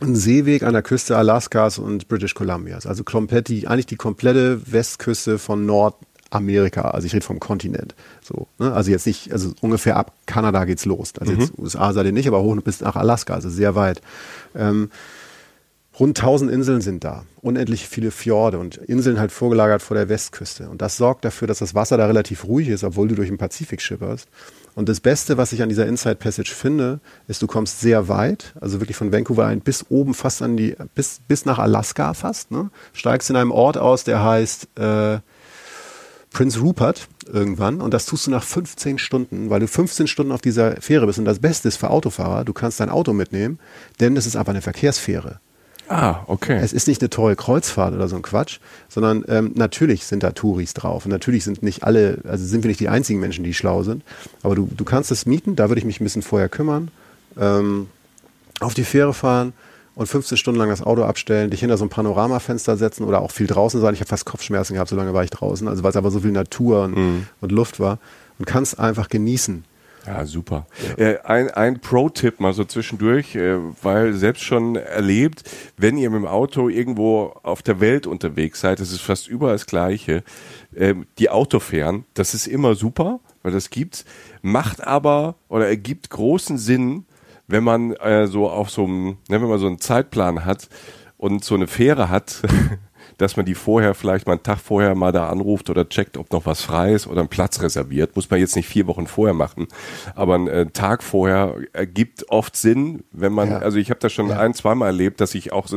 ein Seeweg an der Küste Alaskas und British Columbias. Also komplett die, eigentlich die komplette Westküste von Nord Amerika, also ich rede vom Kontinent. So, ne? Also jetzt nicht, also ungefähr ab Kanada geht's los. Also mhm. jetzt USA seid ihr nicht, aber hoch bis nach Alaska, also sehr weit. Ähm, rund 1000 Inseln sind da, unendlich viele Fjorde und Inseln halt vorgelagert vor der Westküste. Und das sorgt dafür, dass das Wasser da relativ ruhig ist, obwohl du durch den Pazifik schipperst. Und das Beste, was ich an dieser Inside Passage finde, ist, du kommst sehr weit, also wirklich von Vancouver ein bis oben fast an die, bis, bis nach Alaska fast, ne? Steigst in einem Ort aus, der heißt äh, Prince Rupert irgendwann. Und das tust du nach 15 Stunden, weil du 15 Stunden auf dieser Fähre bist. Und das Beste ist für Autofahrer, du kannst dein Auto mitnehmen, denn es ist aber eine Verkehrsfähre. Ah, okay. Es ist nicht eine tolle Kreuzfahrt oder so ein Quatsch, sondern ähm, natürlich sind da Touris drauf. Und natürlich sind nicht alle, also sind wir nicht die einzigen Menschen, die schlau sind, aber du, du kannst es mieten, da würde ich mich ein bisschen vorher kümmern, ähm, auf die Fähre fahren, und 15 Stunden lang das Auto abstellen, dich hinter so ein Panoramafenster setzen oder auch viel draußen sein. Ich habe fast Kopfschmerzen gehabt, so lange war ich draußen, also weil es aber so viel Natur und, mhm. und Luft war und kannst einfach genießen. Ja, super. Ja. Äh, ein ein Pro-Tipp mal so zwischendurch, äh, weil selbst schon erlebt, wenn ihr mit dem Auto irgendwo auf der Welt unterwegs seid, das ist fast überall das Gleiche. Äh, die Autofähren, das ist immer super, weil das gibt's, macht aber oder ergibt großen Sinn, wenn man äh, so auf so einem, ne, wenn man so einen Zeitplan hat und so eine Fähre hat, dass man die vorher vielleicht mal einen Tag vorher mal da anruft oder checkt, ob noch was frei ist oder einen Platz reserviert. Muss man jetzt nicht vier Wochen vorher machen, aber ein äh, Tag vorher ergibt oft Sinn, wenn man, ja. also ich habe das schon ja. ein, zweimal erlebt, dass ich auch,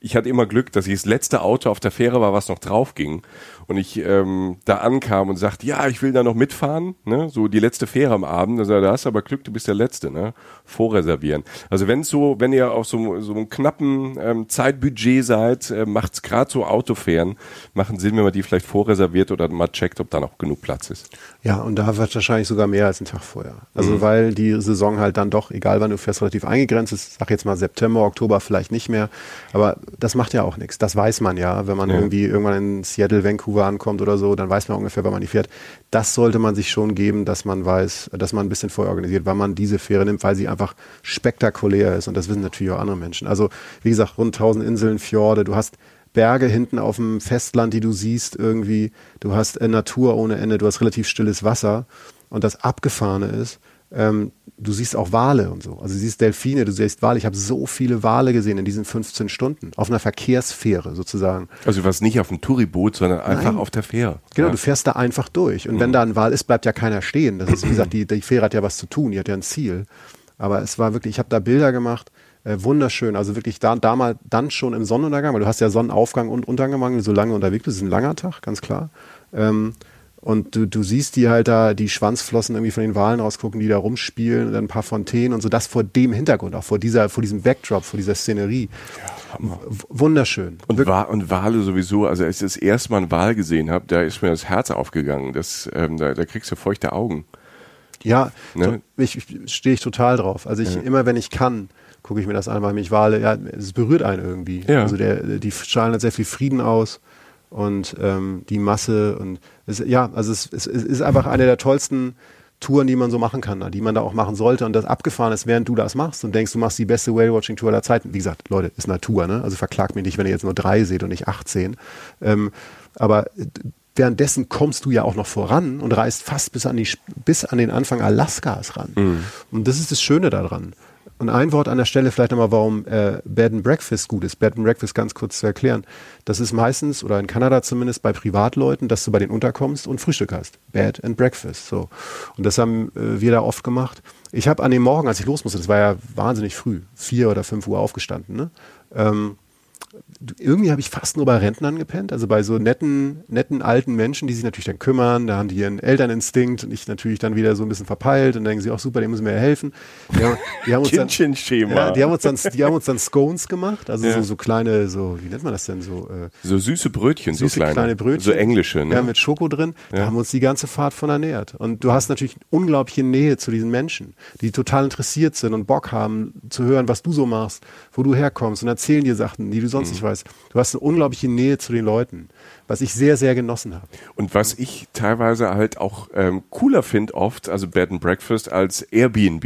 ich hatte immer Glück, dass ich das letzte Auto auf der Fähre war, was noch drauf ging und ich ähm, da ankam und sagte, ja, ich will da noch mitfahren, ne? so die letzte Fähre am Abend, also da hast du aber Glück, du bist der Letzte, ne? vorreservieren. Also wenn so, wenn ihr auf so, so einem knappen ähm, Zeitbudget seid, äh, macht's gerade so Autofähren, machen Sinn, wenn man die vielleicht vorreserviert oder mal checkt, ob da noch genug Platz ist. Ja, und da wird wahrscheinlich sogar mehr als ein Tag vorher. Also mhm. weil die Saison halt dann doch, egal wann du fährst, relativ eingegrenzt ist, sag jetzt mal September, Oktober vielleicht nicht mehr, aber das macht ja auch nichts. Das weiß man ja, wenn man ja. irgendwie irgendwann in Seattle, Vancouver Vancouver ankommt oder so, dann weiß man ungefähr, wann man die fährt. Das sollte man sich schon geben, dass man weiß, dass man ein bisschen vorher organisiert, wann man diese Fähre nimmt, weil sie einfach spektakulär ist. Und das wissen natürlich auch andere Menschen. Also, wie gesagt, rund 1000 Inseln, Fjorde, du hast Berge hinten auf dem Festland, die du siehst irgendwie. Du hast äh, Natur ohne Ende, du hast relativ stilles Wasser. Und das Abgefahrene ist, ähm, du siehst auch Wale und so. Also du siehst Delfine, du siehst Wale. Ich habe so viele Wale gesehen in diesen 15 Stunden. Auf einer Verkehrsfähre sozusagen. Also du warst nicht auf einem Touriboot, sondern einfach Nein. auf der Fähre. Genau, ja. du fährst da einfach durch. Und mhm. wenn da ein Wal ist, bleibt ja keiner stehen. Das ist, wie gesagt, die, die Fähre hat ja was zu tun, die hat ja ein Ziel. Aber es war wirklich, ich habe da Bilder gemacht, äh, wunderschön. Also wirklich da, damals dann schon im Sonnenuntergang, weil du hast ja Sonnenaufgang und Untergang, wenn du so lange unterwegs bist. Das ist ein langer Tag, ganz klar. Ähm, und du, du siehst die halt da, die Schwanzflossen irgendwie von den Walen rausgucken, die da rumspielen und dann ein paar Fontänen und so. Das vor dem Hintergrund, auch vor dieser, vor diesem Backdrop, vor dieser Szenerie. Ja, Wunderschön. Und, Wa und Wale sowieso, also als ich das erste Mal einen Wal gesehen habe, da ist mir das Herz aufgegangen. Das, ähm, da, da kriegst du feuchte Augen. Ja, Ne? so, ich, stehe ich total drauf. Also ich immer, wenn ich kann, gucke ich mir das an, weil mich Wale, ja, es berührt einen irgendwie. Ja. Also der, die strahlen halt sehr viel Frieden aus und ähm, die Masse und es, ja, also es, es, es ist einfach eine der tollsten Touren, die man so machen kann, die man da auch machen sollte. Und das abgefahren ist, während du das machst und denkst, du machst die beste Whale-Watching-Tour aller Zeiten. Wie gesagt, Leute, ist Natur, ne? Also verklagt mich nicht, wenn ihr jetzt nur drei seht und nicht 18. Ähm, aber äh, währenddessen kommst du ja auch noch voran und reist fast bis an, die, bis an den Anfang Alaskas ran. Und das ist das Schöne daran. Und ein Wort an der Stelle vielleicht nochmal, warum äh, Bed and Breakfast gut ist. Bed and Breakfast ganz kurz zu erklären. Das ist meistens, oder in Kanada zumindest, bei Privatleuten, dass du bei denen unterkommst und Frühstück hast. Bed and Breakfast. So. Und das haben äh, wir da oft gemacht. Ich habe an dem Morgen, als ich los musste, das war ja wahnsinnig früh, vier oder fünf Uhr aufgestanden, ne? ähm, irgendwie habe ich fast nur bei Rentnern gepennt, also bei so netten, netten alten Menschen, die sich natürlich dann kümmern, da haben die ihren Elterninstinkt und ich natürlich dann wieder so ein bisschen verpeilt und denken sie, auch super, dem müssen wir ja helfen. Die haben, die haben uns dann, ja, die haben uns dann, die haben uns dann Scones gemacht, also Ja. so, so kleine, so, wie nennt man das denn so? Äh, so süße Brötchen, süße so kleine. kleine Brötchen. So englische, ne? Ja, mit Schoko drin. Da Ja. haben wir uns die ganze Fahrt von ernährt. Und du hast natürlich unglaubliche Nähe zu diesen Menschen, die total interessiert sind und Bock haben zu hören, was du so machst, wo du herkommst und erzählen dir Sachen, die du sonst Mhm. nicht weißt. Du hast eine unglaubliche Nähe zu den Leuten, was ich sehr, sehr genossen habe. Und was ich teilweise halt auch ähm, cooler finde oft, also Bed and Breakfast als Airbnb,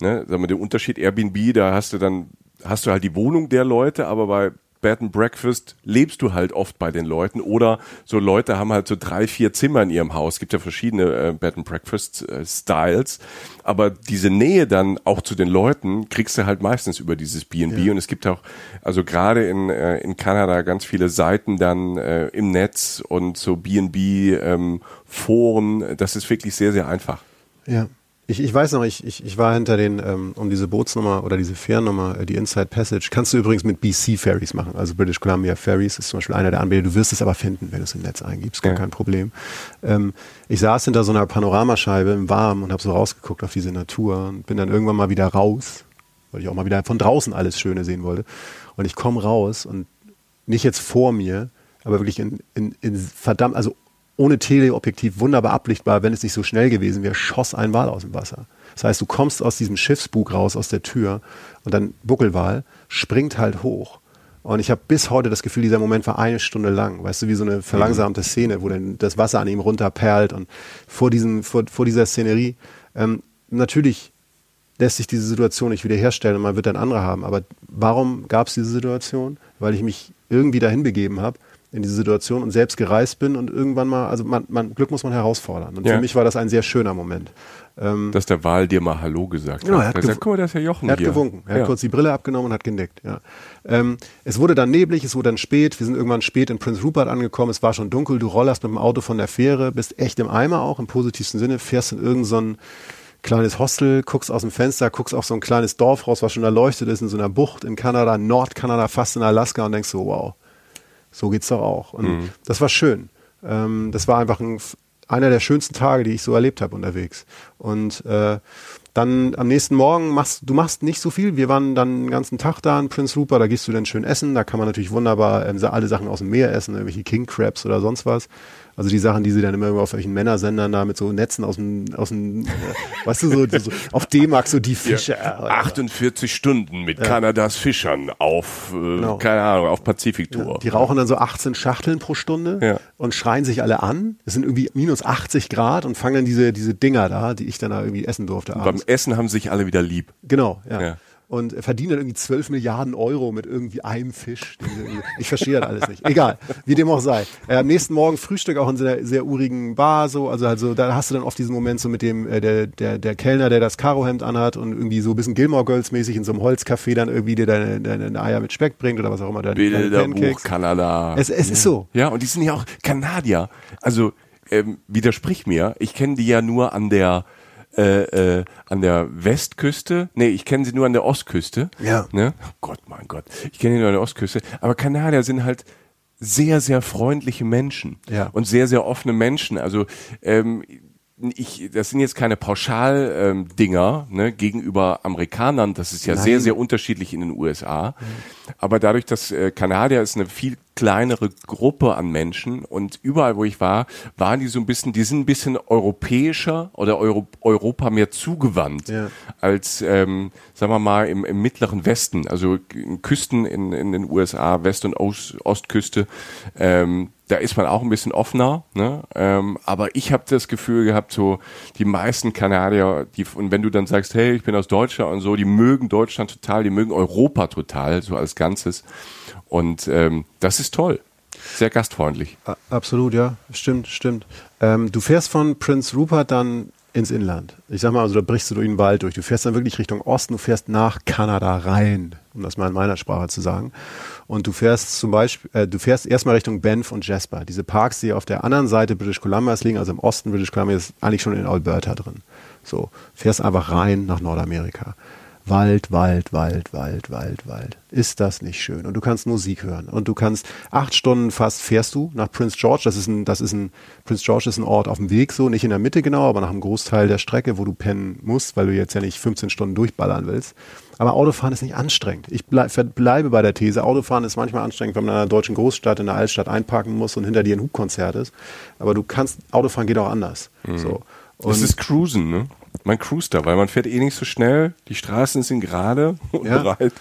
ne, sagen wir den Unterschied Airbnb, da hast du dann, hast du halt die Wohnung der Leute, aber bei Bed and Breakfast lebst du halt oft bei den Leuten oder so Leute haben halt so drei, vier Zimmer in ihrem Haus. Es gibt ja verschiedene äh, Bed and Breakfast äh, Styles, aber diese Nähe dann auch zu den Leuten kriegst du halt meistens über dieses B&B und es gibt auch, also gerade in, äh, in Kanada ganz viele Seiten dann äh, im Netz und so B&B ähm, Foren, das ist wirklich sehr, sehr einfach. Ja. Ich, ich weiß noch, ich, ich, ich war hinter den, ähm, um diese Bootsnummer oder diese Fährnummer, äh, die Inside Passage, kannst du übrigens mit BC Ferries machen. Also British Columbia Ferries ist zum Beispiel einer der Anbieter. Du wirst es aber finden, wenn du es im Netz eingibst, gar Ja. kein Problem. Ähm, ich saß hinter so einer Panoramascheibe im Warmen und habe so rausgeguckt auf diese Natur und bin dann irgendwann mal wieder raus, weil ich auch mal wieder von draußen alles Schöne sehen wollte. Und ich komme raus und nicht jetzt vor mir, aber wirklich in, in, in verdammt, also ohne Teleobjektiv wunderbar ablichtbar, wenn es nicht so schnell gewesen wäre, schoss ein Wal aus dem Wasser. Das heißt, du kommst aus diesem Schiffsbug raus, aus der Tür und dann Buckelwal springt halt hoch. Und ich habe bis heute das Gefühl, dieser Moment war eine Stunde lang. Weißt du, wie so eine verlangsamte Szene, wo dann das Wasser an ihm runterperlt und vor, diesem, vor, vor dieser Szenerie. Ähm, natürlich lässt sich diese Situation nicht wiederherstellen und man wird dann andere haben. Aber warum gab es diese Situation? Weil ich mich irgendwie dahin begeben habe in diese Situation und selbst gereist bin und irgendwann mal, also man, man, Glück muss man herausfordern. Und Ja. für mich war das ein sehr schöner Moment. Ähm, Dass der Wal dir mal Hallo gesagt Genau, hat. hat Er sagt, gew- guck mal, da ist ja Jochen er hat hier. gewunken. Er ja. hat kurz die Brille abgenommen und hat genickt. Ja. Ähm, es wurde dann neblig, es wurde dann spät. Wir sind irgendwann spät in Prince Rupert angekommen. Es war schon dunkel. Du rollerst mit dem Auto von der Fähre, bist echt im Eimer auch im positivsten Sinne, fährst in irgendein so ein kleines Hostel, guckst aus dem Fenster, guckst auf so ein kleines Dorf raus, was schon erleuchtet ist in so einer Bucht in Kanada, Nordkanada, fast in Alaska und denkst so, wow, so geht's doch auch. Und das war schön. Ähm, das war einfach ein, einer der schönsten Tage, die ich so erlebt habe unterwegs. Und äh, dann am nächsten Morgen machst du machst nicht so viel. Wir waren dann den ganzen Tag da in Prince Rupert, da gehst du dann schön essen. Da kann man natürlich wunderbar ähm, alle Sachen aus dem Meer essen, irgendwelche King Crabs oder sonst was. Also die Sachen, die sie dann immer auf welchen Männersendern da mit so Netzen aus dem, aus dem, äh, weißt du, so, so auf D-Mark so die Fische. äh, 48 Stunden mit Kanadas Fischern auf, äh, keine Ahnung, auf Pazifiktour. Die rauchen dann so 18 Schachteln pro Stunde Ja. und schreien sich alle an. Es sind irgendwie minus 80 Grad und fangen dann diese, diese Dinger da, die ich dann da irgendwie essen durfte Beim abends. Essen haben sich alle wieder lieb. Genau, ja. Ja. Und verdienen dann irgendwie 12 Milliarden Euro mit irgendwie einem Fisch. Ich verstehe das alles nicht. Egal, wie dem auch sei. Äh, am nächsten Morgen Frühstück auch in so einer sehr urigen Bar, so. Also, also da hast du dann oft diesen Moment so mit dem, äh, der, der, der Kellner, der das Karohemd anhat und irgendwie so ein bisschen Gilmore Girls mäßig in so einem Holzcafé dann irgendwie dir deine, deine Eier mit Speck bringt oder was auch immer. Deine, deine Bilderbuch Pancakes. Kanada. Es, es ist so. Ja, und die sind ja auch Kanadier. Also ähm, widersprich mir, ich kenne die ja nur an der äh, äh, an der Westküste. Nee, ich kenne sie nur an der Ostküste. Ja. Ne? Oh Gott, mein Gott. Ich kenne sie nur an der Ostküste. Aber Kanadier sind halt sehr, sehr freundliche Menschen Ja. und sehr, sehr offene Menschen. Also ähm, ich, das sind jetzt keine Pauschal-Dinger ähm, ne, gegenüber Amerikanern. Das ist ja Nein. sehr, sehr unterschiedlich in den USA. Mhm. Aber dadurch, dass äh, Kanadier ist eine viel kleinere Gruppe an Menschen und überall, wo ich war, waren die so ein bisschen, die sind ein bisschen europäischer oder Euro, Europa mehr zugewandt ja. als, ähm, sagen wir mal, im, im mittleren Westen, also in Küsten in, in den USA, West- und Ost, Ostküste. Ähm, da ist man auch ein bisschen offener, ne? ähm, aber ich habe das Gefühl gehabt, so die meisten Kanadier, die und wenn du dann sagst, hey, ich bin aus Deutschland und so, die mögen Deutschland total, die mögen Europa total, so als Ganzes und ähm, das ist toll, sehr gastfreundlich. Absolut, ja, stimmt, stimmt. Ähm, du fährst von Prince Rupert dann ins Inland. Ich sag mal, also da brichst du durch den Wald durch. Du fährst dann wirklich Richtung Osten, du fährst nach Kanada rein, um das mal in meiner Sprache zu sagen. Und du fährst zum Beispiel, äh, du fährst erstmal Richtung Banff und Jasper. Diese Parks, die auf der anderen Seite British Columbias liegen, also im Osten British Columbia, ist eigentlich schon in Alberta drin. So, fährst einfach rein nach Nordamerika. Wald, Wald, Wald, Wald, Wald, Wald. Ist das nicht schön? Und du kannst Musik hören. Und du kannst acht Stunden fast fährst du nach Prince George. Das ist ein, das ist ein, Prince George ist ein Ort auf dem Weg so, nicht in der Mitte genau, aber nach einem Großteil der Strecke, wo du pennen musst, weil du jetzt ja nicht 15 Stunden durchballern willst. Aber Autofahren ist nicht anstrengend. Ich bleib, bleibe bei der These, Autofahren ist manchmal anstrengend, wenn man in einer deutschen Großstadt, in einer Altstadt einparken muss und hinter dir ein Hubkonzert ist. Aber du kannst, Autofahren geht auch anders. Mhm. So. Und das ist Cruisen, ne? Man cruist da, weil man fährt eh nicht so schnell. Die Straßen sind gerade und ja. breit.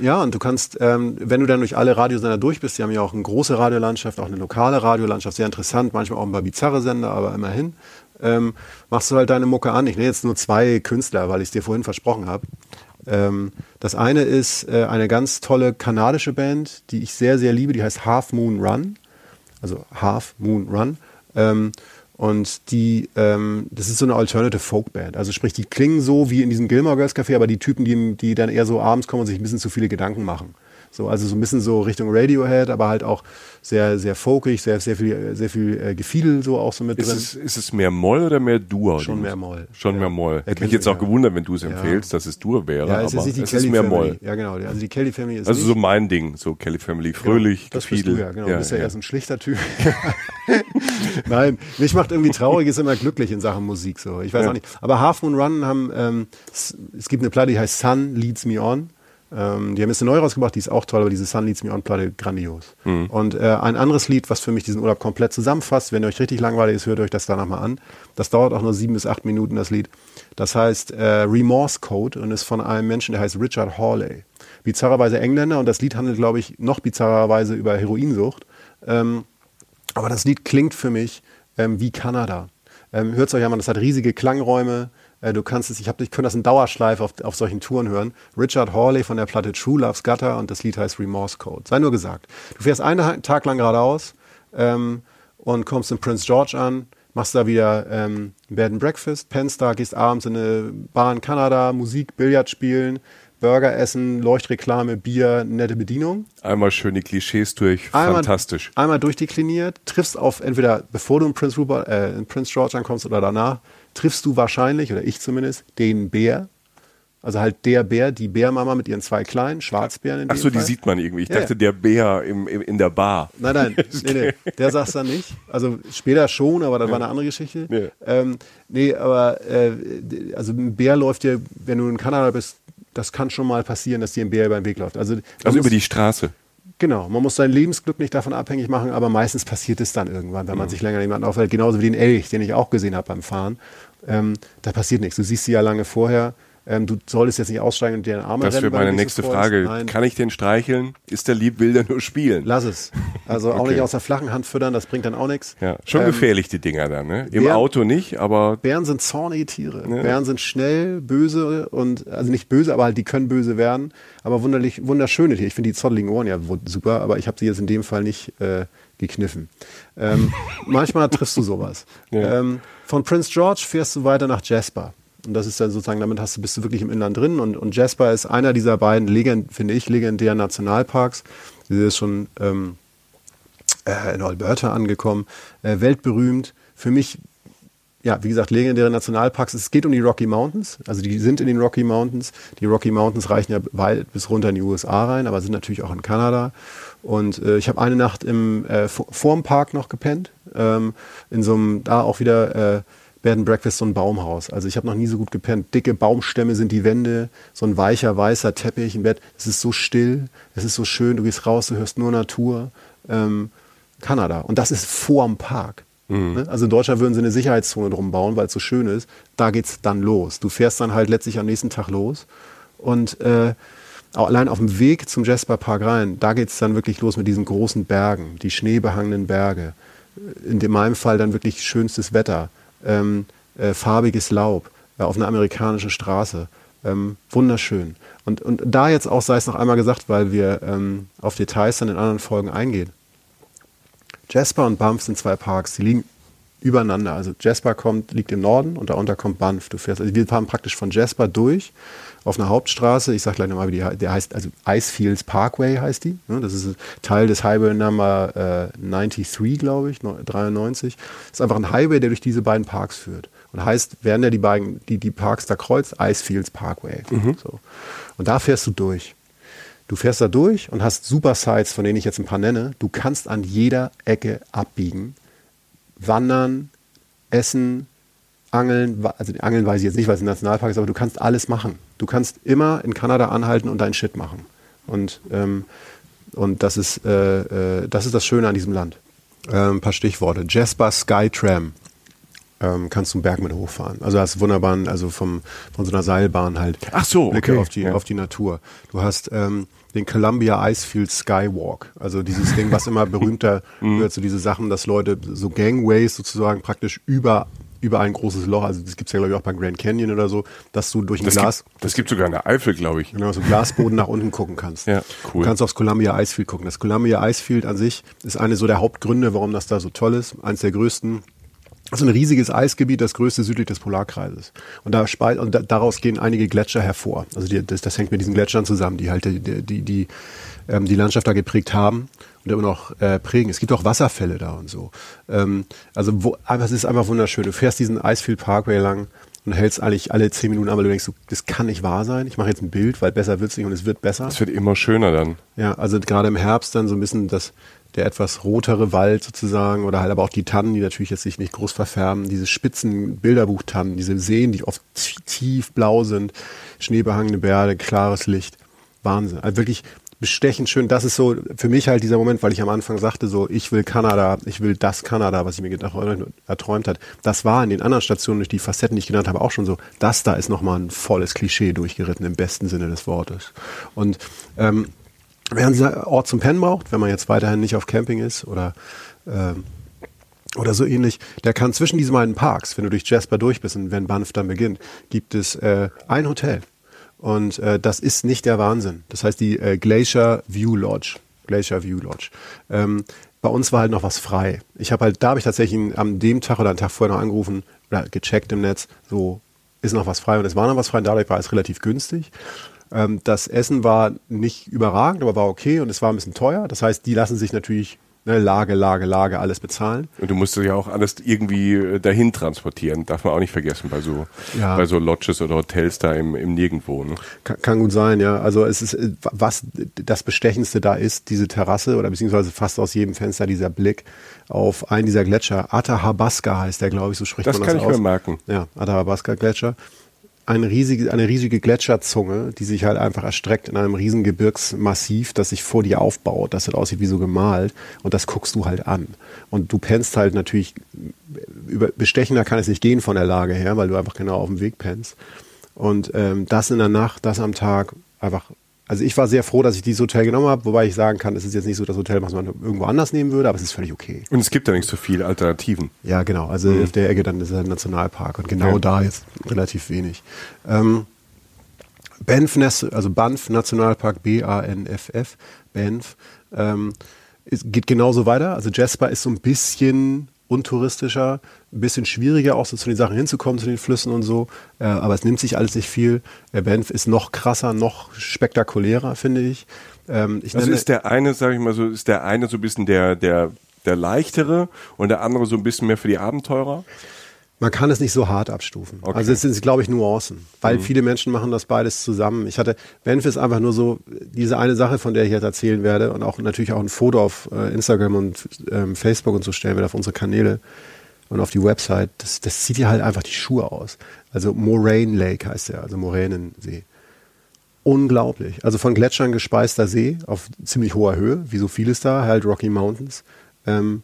Ja, und du kannst, ähm, wenn du dann durch alle Radiosender durch bist, die haben ja auch eine große Radiolandschaft, auch eine lokale Radiolandschaft, sehr interessant, manchmal auch ein paar bizarre Sender, aber immerhin. Ähm, machst du halt deine Mucke an. Ich nenne jetzt nur zwei Künstler, weil ich es dir vorhin versprochen habe. Ähm, das eine ist äh, eine ganz tolle kanadische Band, die ich sehr, sehr liebe, die heißt Half Moon Run. Also Half Moon Run. Und die, ähm, das ist so eine Alternative Folk Band. Also sprich, die klingen so wie in diesem Gilmore Girls Café, aber die Typen, die, die dann eher so abends kommen und sich ein bisschen zu viele Gedanken machen. So, also so ein bisschen so Richtung Radiohead, aber halt auch sehr, sehr folkig, sehr, sehr viel, sehr viel äh, Gefiedel so auch so mit ist drin. Es, ist es mehr Moll oder mehr Dur? Schon mehr Moll. Schon ja. mehr Moll. Hätte mich jetzt auch gewundert, wenn du es empfehlst, dass es Dur wäre, ja, es aber ist es ist mehr Family. Moll. Ja, genau. Also die Kelly Family ist Also so mein Ding, so Kelly Family, fröhlich, genau, das Gefiedel. Bist du ja, genau. Ja, du bist ja, ja. eher so ein schlichter Typ. Nein, mich macht irgendwie traurig, ist immer glücklich in Sachen Musik so. Ich weiß auch nicht. Aber Half Moon Run haben, ähm, es, es gibt eine Platte, die heißt Sun Leads Me On. Ähm, die haben jetzt eine neue rausgebracht, die ist auch toll, aber diese Sun Leads Me On Platte grandios. Mhm. Und äh, ein anderes Lied, was für mich diesen Urlaub komplett zusammenfasst, wenn ihr euch richtig langweilig ist, hört euch das danach mal an. Das dauert auch nur sieben bis acht Minuten, das Lied. Das heißt äh, Remorse Code und ist von einem Menschen, der heißt Richard Hawley. Bizarrerweise Engländer und das Lied handelt, glaube ich, noch bizarrerweise über Heroinsucht. Ähm, aber das Lied klingt für mich ähm, wie Kanada. Ähm, Hört es euch an, das hat riesige Klangräume, du kannst es, ich, hab, ich könnte das in Dauerschleife auf, auf solchen Touren hören. Richard Hawley von der Platte True Love's Gutter und das Lied heißt Remorse Code. Sei nur gesagt. Du fährst einen Tag lang geradeaus ähm, und kommst in Prince George an, machst da wieder ähm, Bed and Breakfast, pennst da, gehst abends in eine Bar in Kanada, Musik, Billard spielen, Burger essen, Leuchtreklame, Bier, nette Bedienung. Einmal schöne Klischees durch, einmal, fantastisch. Einmal durchdekliniert, triffst auf entweder bevor du in Prince, Rupert, äh, in Prince George ankommst oder danach, triffst du wahrscheinlich, oder ich zumindest, den Bär. Also halt der Bär, die Bärmama mit ihren zwei kleinen Schwarzbären. In Ach so, die sieht man irgendwie. Ich ja, dachte, der Bär im, im, in der Bar. Nein, nein, nee, nee, der sag's dann nicht. Also später schon, aber das ja. war eine andere Geschichte. Nee, ähm, nee aber äh, also ein Bär läuft dir, wenn du in Kanada bist, das kann schon mal passieren, dass dir ein Bär über den Weg läuft. Also, also über die Straße. Genau, man muss sein Lebensglück nicht davon abhängig machen, aber meistens passiert es dann irgendwann, wenn man mhm. sich länger jemanden aufhält. Genauso wie den Elch, den ich auch gesehen habe beim Fahren. Ähm, da passiert nichts. Du siehst sie ja lange vorher. Ähm, du solltest jetzt nicht aussteigen und dir den Arm Das wäre meine nächste Frage. Nein. Kann ich den streicheln? Ist der lieb, will der nur spielen? Lass es. Also auch okay. nicht aus der flachen Hand füttern, das bringt dann auch nichts. Ja, schon ähm, gefährlich, die Dinger dann, ne? Im Bären, Auto nicht, aber. Bären sind zornige Tiere. Ja. Bären sind schnell, böse und, also nicht böse, aber halt, die können böse werden. Aber wunderlich, wunderschöne Tiere. Ich finde die zotteligen Ohren ja super, aber ich habe sie jetzt in dem Fall nicht äh, gekniffen. Ähm, manchmal triffst du sowas. Ja. Ähm, von Prince George fährst du weiter nach Jasper. Und das ist dann sozusagen, damit hast du, bist du wirklich im Inland drin. Und, und Jasper ist einer dieser beiden, legend, finde ich, legendären Nationalparks. Sie ist schon ähm, äh, in Alberta angekommen, äh, weltberühmt. Für mich, ja, wie gesagt, legendäre Nationalparks. Es geht um die Rocky Mountains. Also die sind in den Rocky Mountains. Die Rocky Mountains reichen ja weit bis runter in die USA rein, aber sind natürlich auch in Kanada. Und äh, ich habe eine Nacht im äh, vorm Park noch gepennt. Ähm, in so einem, da auch wieder äh, Bed and Breakfast so ein Baumhaus. Also ich habe noch nie so gut gepennt. Dicke Baumstämme sind die Wände, so ein weicher, weißer Teppich im Bett. Es ist so still, es ist so schön, du gehst raus, du hörst nur Natur. Ähm, Kanada. Und das ist vorm Park. Mhm. Also in Deutschland würden sie eine Sicherheitszone drum bauen, weil es so schön ist. Da geht es dann los. Du fährst dann halt letztlich am nächsten Tag los. Und äh, allein auf dem Weg zum Jasper Park rein, da geht es dann wirklich los mit diesen großen Bergen, die schneebehangenen Berge. In meinem Fall dann wirklich schönstes Wetter, ähm, äh, farbiges Laub äh, auf einer amerikanischen Straße. Ähm, wunderschön. Und, und da jetzt auch sei es noch einmal gesagt, weil wir ähm, auf Details dann in anderen Folgen eingehen. Jasper und Banff sind zwei Parks, die liegen übereinander. Also Jasper kommt, liegt im Norden und darunter kommt Banff. Du fährst, also wir fahren praktisch von Jasper durch auf einer Hauptstraße. Ich sage gleich nochmal, wie die der heißt, also Icefields Parkway heißt die. Ne? Das ist Teil des Highway Number äh, 93, glaube ich, 93. Das ist einfach ein Highway, der durch diese beiden Parks führt. Und heißt, werden ja die beiden, die, die Parks da kreuzt, Icefields Parkway. Mhm. So. Und da fährst du durch. Du fährst da durch und hast super Sites, von denen ich jetzt ein paar nenne. Du kannst an jeder Ecke abbiegen, wandern, essen, angeln. Also Angeln weiß ich jetzt nicht, weil es ein Nationalpark ist, aber du kannst alles machen. Du kannst immer in Kanada anhalten und deinen Shit machen. Und, ähm, und das, ist, äh, äh, das ist das Schöne an diesem Land. Ähm, ein paar Stichworte. Jasper Skytram ähm, kannst du einen Berg mit hochfahren. Also hast wunderbaren, also vom, von so einer Seilbahn halt. Ach so, Blicke okay. auf die, ja. auf die Natur. Du hast ähm, den Columbia Icefield Skywalk. Also dieses Ding, was immer berühmter Mhm. wird, so diese Sachen, dass Leute so Gangways sozusagen praktisch über über ein großes Loch, also das gibt's ja glaube ich auch beim Grand Canyon oder so, dass du durch ein Das Glas, gibt, das gibt sogar in der Eifel, glaube ich. genau, so Glasboden nach unten gucken kannst. Ja, cool. Du kannst aufs Columbia Icefield gucken. Das Columbia Icefield an sich ist eine so der Hauptgründe, warum das da so toll ist. Eins der größten also ein riesiges Eisgebiet, das größte südlich des Polarkreises. Und, da speit, und da, daraus gehen einige Gletscher hervor. Also die, das, das hängt mit diesen Gletschern zusammen, die halt die, die, die, ähm, die Landschaft da geprägt haben und immer noch äh, prägen. Es gibt auch Wasserfälle da und so. Ähm, also wo, aber es ist einfach wunderschön. Du fährst diesen Icefield Parkway lang und hältst eigentlich alle zehn Minuten an, weil du denkst, so, das kann nicht wahr sein. Ich mache jetzt ein Bild, weil besser wird's nicht und es wird besser. Das wird immer schöner dann. Ja, also gerade im Herbst dann so ein bisschen das, der etwas rotere Wald sozusagen oder halt aber auch die Tannen, die natürlich jetzt sich nicht groß verfärben, diese spitzen Bilderbuchtannen, diese Seen, die oft tief blau sind, schneebehangene Berge, klares Licht. Wahnsinn. Also wirklich bestechend schön. Das ist so für mich halt dieser Moment, weil ich am Anfang sagte so, ich will Kanada, ich will das Kanada, was ich mir gedacht, erträumt hat. Das war in den anderen Stationen durch die Facetten, die ich genannt habe, auch schon so. Das da ist nochmal ein volles Klischee durchgeritten im besten Sinne des Wortes. Und ähm, Wer einen Ort zum Pennen braucht, wenn man jetzt weiterhin nicht auf Camping ist oder, ähm, oder so ähnlich, der kann zwischen diesen beiden Parks, wenn du durch Jasper durch bist und wenn Banff dann beginnt, gibt es äh, ein Hotel. Und äh, das ist nicht der Wahnsinn. Das heißt die äh, Glacier View Lodge. Glacier View Lodge. Ähm, bei uns war halt noch was frei. Ich habe halt, da habe ich tatsächlich an dem Tag oder einen Tag vorher noch angerufen oder gecheckt im Netz, so ist noch was frei und es war noch was frei und dadurch war es relativ günstig. Ähm, das Essen war nicht überragend, aber war okay und es war ein bisschen teuer. Das heißt, die lassen sich natürlich ne, Lage, Lage, Lage alles bezahlen. Und du musst ja auch alles irgendwie äh, dahin transportieren. Darf man auch nicht vergessen bei so, Ja. bei so Lodges oder Hotels da im, im Nirgendwo. Ne? Kann, kann gut sein, ja. Also es ist, äh, was das Bestechendste da ist, diese Terrasse oder beziehungsweise fast aus jedem Fenster dieser Blick auf einen dieser Gletscher. Atahabasca heißt der, glaube ich, so spricht Das man kann das ich aus. mir merken. Ja, Atahabasca Gletscher. Eine riesige, eine riesige Gletscherzunge, die sich halt einfach erstreckt in einem riesen Gebirgsmassiv, das sich vor dir aufbaut. Das halt aussieht wie so gemalt. Und das guckst du halt an. Und du pennst halt natürlich, über, bestechender kann es nicht gehen von der Lage her, weil du einfach genau auf dem Weg pennst. Und ähm, das in der Nacht, das am Tag, einfach. Also ich war sehr froh, dass ich dieses Hotel genommen habe, wobei ich sagen kann, es ist jetzt nicht so das Hotel, was man irgendwo anders nehmen würde, aber es ist völlig okay. Und es gibt da nicht so viele Alternativen. Ja, genau. Also auf der Ecke dann ist der Nationalpark und genau Ja. da jetzt relativ wenig. Ähm, Banff, also Banff Nationalpark, B-A-N-F-F, Banff, ähm, geht genauso weiter. Also Jasper ist so ein bisschen untouristischer, ein bisschen schwieriger auch so zu den Sachen hinzukommen, zu den Flüssen und so. Äh, aber es nimmt sich alles nicht viel. Äh, Banff ist noch krasser, noch spektakulärer, finde ich. Ähm, ich Also ist der eine, sage ich mal so, ist der eine so ein bisschen der, der, der leichtere und der andere so ein bisschen mehr für die Abenteurer? Man kann es nicht so hart abstufen. Okay. Also es sind, glaube ich, Nuancen. Weil viele Menschen machen das beides zusammen. Ich hatte, Banff ist einfach nur so, diese eine Sache, von der ich jetzt erzählen werde und auch natürlich auch ein Foto auf äh, Instagram und ähm, Facebook und so stellen werde auf unsere Kanäle. und auf die Website, das, das zieht dir halt einfach die Schuhe aus. Also Moraine Lake heißt der, also Moränensee. Unglaublich. Also von Gletschern gespeister See auf ziemlich hoher Höhe, wie so vieles da, halt Rocky Mountains. Ähm,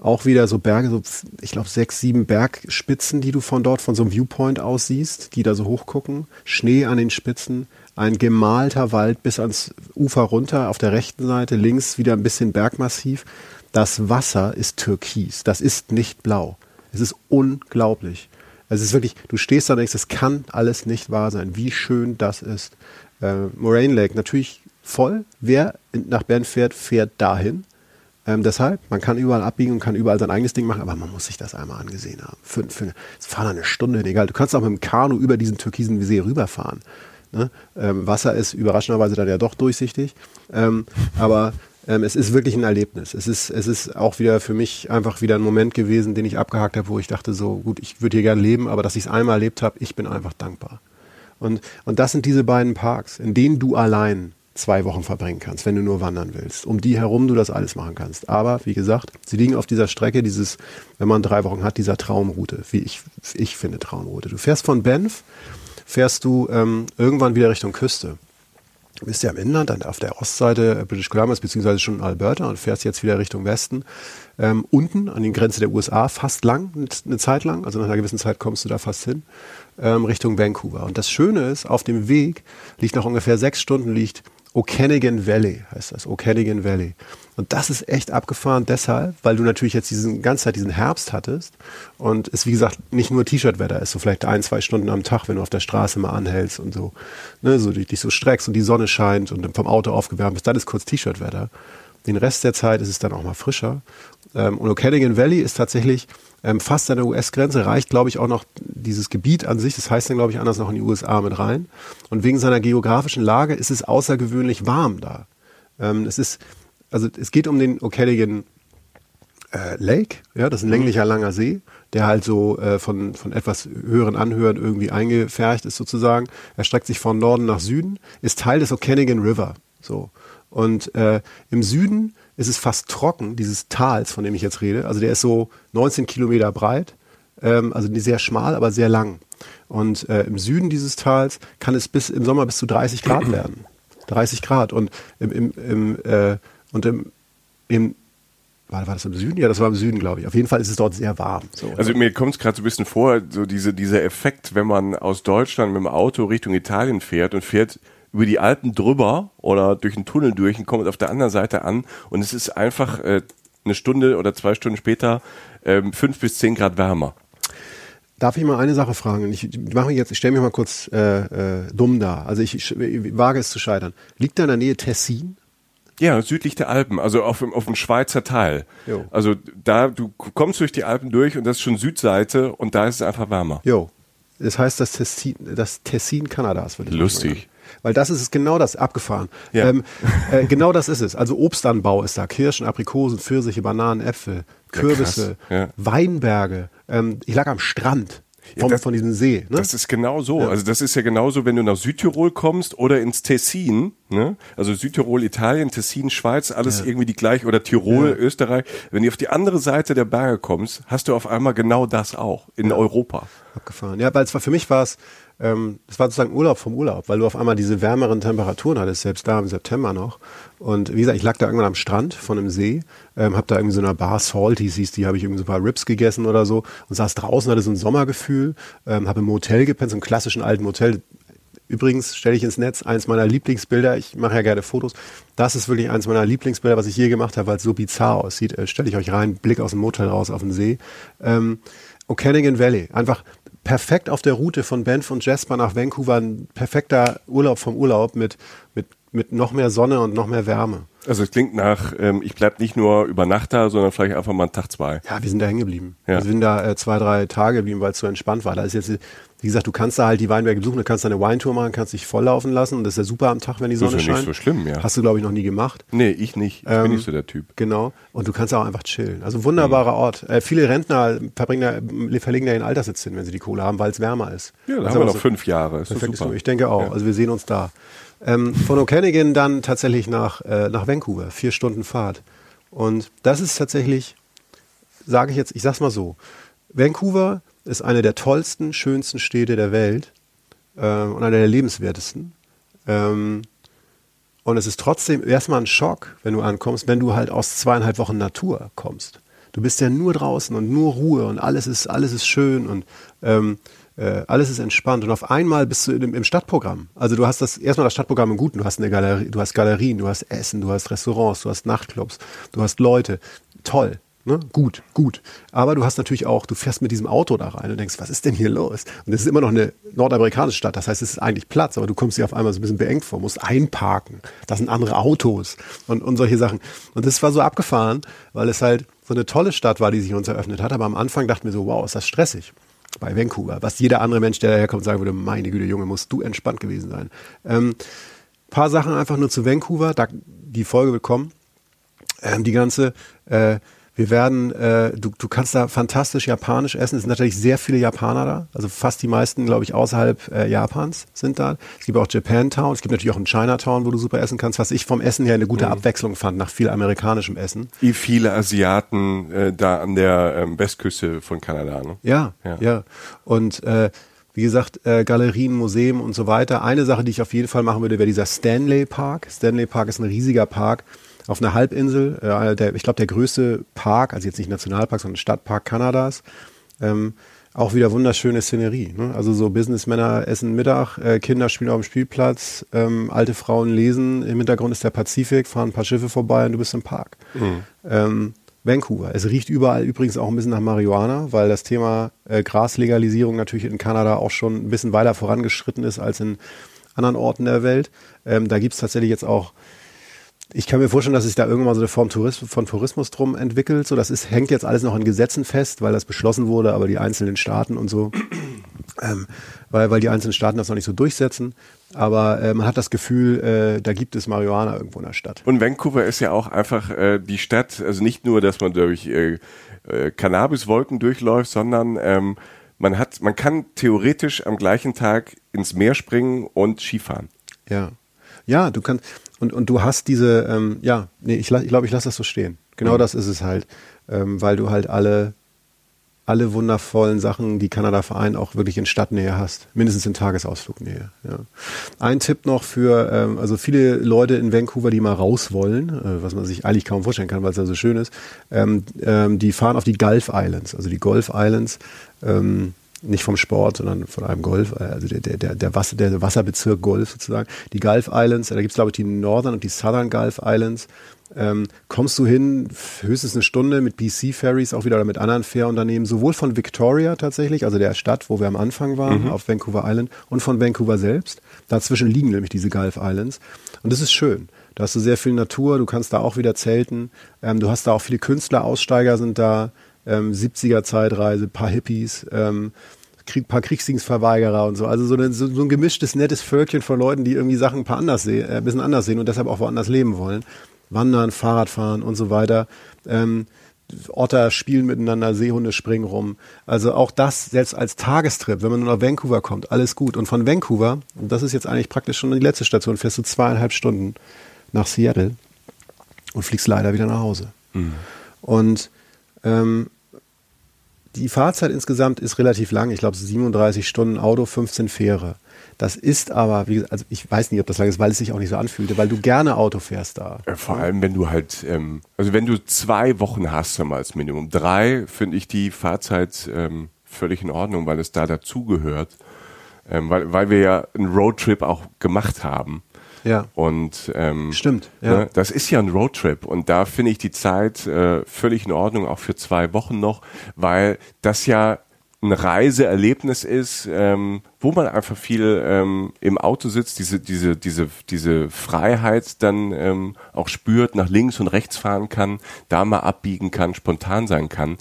auch wieder so Berge, so ich glaube sechs, sieben Bergspitzen, die du von dort, von so einem Viewpoint aus siehst, die da so hochgucken. Schnee an den Spitzen, ein gemalter Wald bis ans Ufer runter, auf der rechten Seite, links wieder ein bisschen Bergmassiv. Das Wasser ist türkis, das ist nicht blau. Es ist unglaublich. Es ist wirklich, du stehst da und denkst, es kann alles nicht wahr sein, wie schön das ist. Äh, Moraine Lake, natürlich voll. Wer nach Bern fährt, fährt dahin. Ähm, deshalb, man kann überall abbiegen und kann überall sein eigenes Ding machen, aber man muss sich das einmal angesehen haben. Für, für, es fahren eine Stunde, egal. Du kannst auch mit dem Kanu über diesen türkisen See rüberfahren. Ne? Ähm, Wasser ist überraschenderweise dann ja doch durchsichtig. Ähm, aber ähm, es ist wirklich ein Erlebnis. Es ist, es ist auch wieder für mich einfach wieder ein Moment gewesen, den ich abgehakt habe, wo ich dachte, so gut, ich würde hier gerne leben, aber dass ich es einmal erlebt habe, ich bin einfach dankbar. Und, und das sind diese beiden Parks, in denen du allein zwei Wochen verbringen kannst, wenn du nur wandern willst. Um die herum du das alles machen kannst. Aber wie gesagt, sie liegen auf dieser Strecke, dieses, wenn man drei Wochen hat, dieser Traumroute, wie ich, ich finde Traumroute. Du fährst von Banff, fährst du ähm, irgendwann wieder Richtung Küste. Du bist ja im Inland, dann auf der Ostseite British Columbia, beziehungsweise schon Alberta und fährst jetzt wieder Richtung Westen. Ähm, unten an den Grenze der USA, fast lang, eine Zeit lang, also nach einer gewissen Zeit kommst du da fast hin, ähm, Richtung Vancouver. Und das Schöne ist, auf dem Weg liegt nach ungefähr sechs Stunden liegt Okanagan Valley, heißt das, Okanagan Valley. Und das ist echt abgefahren deshalb, weil du natürlich jetzt diesen ganze Zeit diesen Herbst hattest und es wie gesagt nicht nur T-Shirt-Wetter ist, so vielleicht ein, zwei Stunden am Tag, wenn du auf der Straße mal anhältst und so, ne, so dich so streckst und die Sonne scheint und vom Auto aufgewärmt bist, dann ist kurz T-Shirt-Wetter. Den Rest der Zeit ist es dann auch mal frischer. Ähm, und Okanagan Valley ist tatsächlich ähm, fast an der US-Grenze, reicht, glaube ich, auch noch dieses Gebiet an sich, das heißt dann, glaube ich, anders noch in die USA mit rein. Und wegen seiner geografischen Lage ist es außergewöhnlich warm da. Ähm, es ist, also es geht um den Okanagan äh, Lake, ja, das ist ein mhm. länglicher langer See, der halt so äh, von, von etwas höheren Anhören irgendwie eingefärcht ist sozusagen. Er streckt sich von Norden nach Süden, ist Teil des Okanagan River. So. Und äh, im Süden ist es fast trocken, dieses Tals, von dem ich jetzt rede. Also der ist so 19 Kilometer breit, ähm, also sehr schmal, aber sehr lang. Und äh, im Süden dieses Tals kann es bis im Sommer bis zu 30 Grad werden. 30 Grad. Und im, im, im, äh, und im, im war, war das im Süden? Ja, das war im Süden, glaube ich. Auf jeden Fall ist es dort sehr warm. So, also mir kommt es gerade so ein bisschen vor, so diese, dieser Effekt, wenn man aus Deutschland mit dem Auto Richtung Italien fährt und fährt über die Alpen drüber oder durch einen Tunnel durch und kommt auf der anderen Seite an und es ist einfach äh, eine Stunde oder zwei Stunden später ähm, fünf bis zehn Grad wärmer. Darf ich mal eine Sache fragen? Ich mache jetzt, ich stelle mich mal kurz äh, äh, dumm da. Also ich, ich, ich, wage es zu scheitern. Liegt da in der Nähe Tessin? Ja, südlich der Alpen, also auf dem, auf dem Schweizer Teil. Jo. Also da, du kommst durch die Alpen durch und das ist schon Südseite und da ist es einfach wärmer. Jo. Das heißt das Tessin, das Tessin Kanadas, würde ich Lustig. Weil das ist genau das, abgefahren. Ja. Ähm, äh, genau das ist es. Also Obstanbau ist da, Kirschen, Aprikosen, Pfirsiche, Bananen, Äpfel, Kürbisse, ja, ja. Weinberge. Ähm, ich lag am Strand. Ja, das, von diesem See. Ne? Das ist genau so. Ja. Also das ist ja genauso, wenn du nach Südtirol kommst oder ins Tessin. Ne? Also Südtirol, Italien, Tessin, Schweiz, alles ja. irgendwie die gleiche. Oder Tirol, Österreich. Wenn du auf die andere Seite der Berge kommst, hast du auf einmal genau das auch in Europa. Abgefahren. Ja, weil es war für mich war es ähm, das war sozusagen Urlaub vom Urlaub, weil du auf einmal diese wärmeren Temperaturen hattest, selbst da im September noch. Und wie gesagt, ich lag da irgendwann am Strand von einem See, ähm, hab da irgendwie so einer Bar Salties hieß die, habe ich irgendwie so ein paar Rips gegessen oder so und saß draußen, hatte so ein Sommergefühl, ähm, habe im Hotel gepennt, so einem klassischen alten Hotel. Übrigens stelle ich ins Netz eins meiner Lieblingsbilder. Ich mache ja gerne Fotos. Das ist wirklich eins meiner Lieblingsbilder, was ich je gemacht habe, weil es so bizarr aussieht. Äh, stelle ich euch rein, Blick aus dem Motel raus auf den See. Ähm, Okanagan Valley. Einfach perfekt auf der Route von Banff und Jasper nach Vancouver ein perfekter Urlaub vom Urlaub mit, mit, mit noch mehr Sonne und noch mehr Wärme. Also es klingt nach, ähm, ich bleib nicht nur über Nacht da, sondern vielleicht einfach mal einen Tag, zwei. Ja, wir sind da hängen geblieben. Ja. Wir sind da äh, zwei, drei Tage geblieben, weil es so entspannt war. Da ist jetzt, wie gesagt, du kannst da halt die Weinberge besuchen, du kannst da eine Weintour machen, kannst dich volllaufen lassen und das ist ja super am Tag, wenn die Sonne scheint. Das ist ja nicht so schlimm, ja. Hast du, glaube ich, noch nie gemacht. Nee, ich nicht. Ich ähm, bin nicht so der Typ. Genau. Und du kannst auch einfach chillen. Also wunderbarer mhm. Ort. Äh, viele Rentner verbringen da, verlegen da ihren Alterssitz hin, wenn sie die Kohle haben, weil es wärmer ist. Ja, da haben wir noch so fünf Jahre. Ist super. Ich denke auch. Ja. Also wir sehen uns da. Ähm, von Okanagan dann tatsächlich nach, äh, nach Vancouver, vier Stunden Fahrt. Und das ist tatsächlich, sage ich jetzt, ich sag's mal so, Vancouver ist eine der tollsten, schönsten Städte der Welt äh, und eine der lebenswertesten. Ähm, und es ist trotzdem erstmal ein Schock, wenn du ankommst, wenn du halt aus zweieinhalb Wochen Natur kommst. Du bist ja nur draußen und nur Ruhe und alles ist, alles ist schön und ähm, äh, alles ist entspannt. Und auf einmal bist du im, im, Stadtprogramm. Also du hast das erstmal das Stadtprogramm im Guten. Du hast eine Galerie, du hast Galerien, du hast Essen, du hast Restaurants, du hast Nachtclubs, du hast Leute. Toll. Ne? Gut, gut. Aber du hast natürlich auch, du fährst mit diesem Auto da rein und denkst, was ist denn hier los? Und es ist immer noch eine nordamerikanische Stadt, das heißt, es ist eigentlich Platz, aber du kommst dir auf einmal so ein bisschen beengt vor, musst einparken, das sind andere Autos und, und solche Sachen. Und das war so abgefahren, weil es halt so eine tolle Stadt war, die sich uns eröffnet hat. Aber am Anfang dachten wir so, wow, ist das stressig bei Vancouver. Was jeder andere Mensch, der daherkommt, sagen würde, meine Güte, Junge, musst du entspannt gewesen sein. Ähm, paar Sachen einfach nur zu Vancouver, da, die Folge wird kommen. Ähm, die ganze, äh, wir werden, äh, du, du kannst da fantastisch japanisch essen. Es sind natürlich sehr viele Japaner da. Also fast die meisten, glaube ich, außerhalb äh, Japans sind da. Es gibt auch Japantown. Es gibt natürlich auch einen Chinatown, wo du super essen kannst. Was ich vom Essen her eine gute mhm. Abwechslung fand nach viel amerikanischem Essen. Wie viele Asiaten äh, da an der ähm, Westküste von Kanada. Ne? Ja, ja, ja. Und äh, wie gesagt, äh, Galerien, Museen und so weiter. Eine Sache, die ich auf jeden Fall machen würde, wäre dieser Stanley Park. Stanley Park ist ein riesiger Park auf einer Halbinsel, äh, der, ich glaube der größte Park, also jetzt nicht Nationalpark, sondern Stadtpark Kanadas. Ähm, auch wieder wunderschöne Szenerie. Ne? Also so Businessmänner essen Mittag, äh, Kinder spielen auf dem Spielplatz, ähm, alte Frauen lesen, im Hintergrund ist der Pazifik, fahren ein paar Schiffe vorbei und du bist im Park. Mhm. Ähm, Vancouver. Es riecht überall übrigens auch ein bisschen nach Marihuana, weil das Thema äh, Graslegalisierung natürlich in Kanada auch schon ein bisschen weiter vorangeschritten ist als in anderen Orten der Welt. Ähm, da gibt es tatsächlich jetzt auch ich kann mir vorstellen, dass sich da irgendwann so eine Form von Tourismus drum entwickelt. So, das ist, hängt jetzt alles noch in Gesetzen fest, weil das beschlossen wurde, aber die einzelnen Staaten und so, ähm, weil, weil die einzelnen Staaten das noch nicht so durchsetzen. Aber äh, man hat das Gefühl, äh, da gibt es Marihuana irgendwo in der Stadt. Und Vancouver ist ja auch einfach äh, die Stadt, also nicht nur, dass man durch äh, äh, Cannabiswolken durchläuft, sondern ähm, man hat, man kann theoretisch am gleichen Tag ins Meer springen und Skifahren. Ja. Ja, du kannst, und, und du hast diese, ähm, ja, nee, ich, ich glaube, ich lasse das so stehen. Genau mhm. das ist es halt, ähm, weil du halt alle, alle wundervollen Sachen, die Kanada vereint, auch wirklich in Stadtnähe hast. Mindestens in Tagesausflugnähe. Ja. Ein Tipp noch für, ähm, also viele Leute in Vancouver, die mal raus wollen, äh, was man sich eigentlich kaum vorstellen kann, weil es ja so schön ist, ähm, ähm, die fahren auf die Gulf Islands, also die Golf Islands. Ähm, nicht vom Sport, sondern von einem Golf, äh, also der, der, der, Wasser, der Wasserbezirk Golf sozusagen. Die Gulf Islands, da gibt es glaube ich die Northern und die Southern Gulf Islands. Ähm, kommst du hin, höchstens eine Stunde mit BC Ferries auch wieder oder mit anderen Fährunternehmen, sowohl von Victoria tatsächlich, also der Stadt, wo wir am Anfang waren, mhm. auf Vancouver Island, und von Vancouver selbst. Dazwischen liegen nämlich diese Gulf Islands. Und das ist schön. Da hast du sehr viel Natur, du kannst da auch wieder zelten. Ähm, du hast da auch viele Künstler, Aussteiger sind da ähm, 70er Zeitreise, paar Hippies, ähm, Krieg, paar Kriegsdienstverweigerer und so. Also so, eine, so, so, ein gemischtes, nettes Völkchen von Leuten, die irgendwie Sachen ein paar anders sehen, äh, ein bisschen anders sehen und deshalb auch woanders leben wollen. Wandern, Fahrradfahren und so weiter. Ähm, Otter spielen miteinander, Seehunde springen rum. Also auch das selbst als Tagestrip, wenn man nur nach Vancouver kommt, alles gut. Und von Vancouver, und das ist jetzt eigentlich praktisch schon die letzte Station, fährst du zweieinhalb Stunden nach Seattle und fliegst leider wieder nach Hause. Mhm. Und ähm, die Fahrzeit insgesamt ist relativ lang. Ich glaube, 37 Stunden Auto, 15 Fähre. Das ist aber, wie gesagt, also ich weiß nicht, ob das lang ist, weil es sich auch nicht so anfühlte, weil du gerne Auto fährst da. Vor allem, wenn du halt, ähm, also wenn du zwei Wochen hast, mal als Minimum. Drei finde ich die Fahrzeit ähm, völlig in Ordnung, weil es da dazugehört. Ähm, weil, weil wir ja einen Roadtrip auch gemacht haben. Ja. Und ähm, stimmt. Ja. Ne, das ist ja ein Roadtrip und da finde ich die Zeit äh, völlig in Ordnung, auch für zwei Wochen noch, weil das ja ein Reiseerlebnis ist, ähm, wo man einfach viel ähm, im Auto sitzt, diese diese diese diese Freiheit dann ähm, auch spürt, nach links und rechts fahren kann, da mal abbiegen kann, spontan sein kann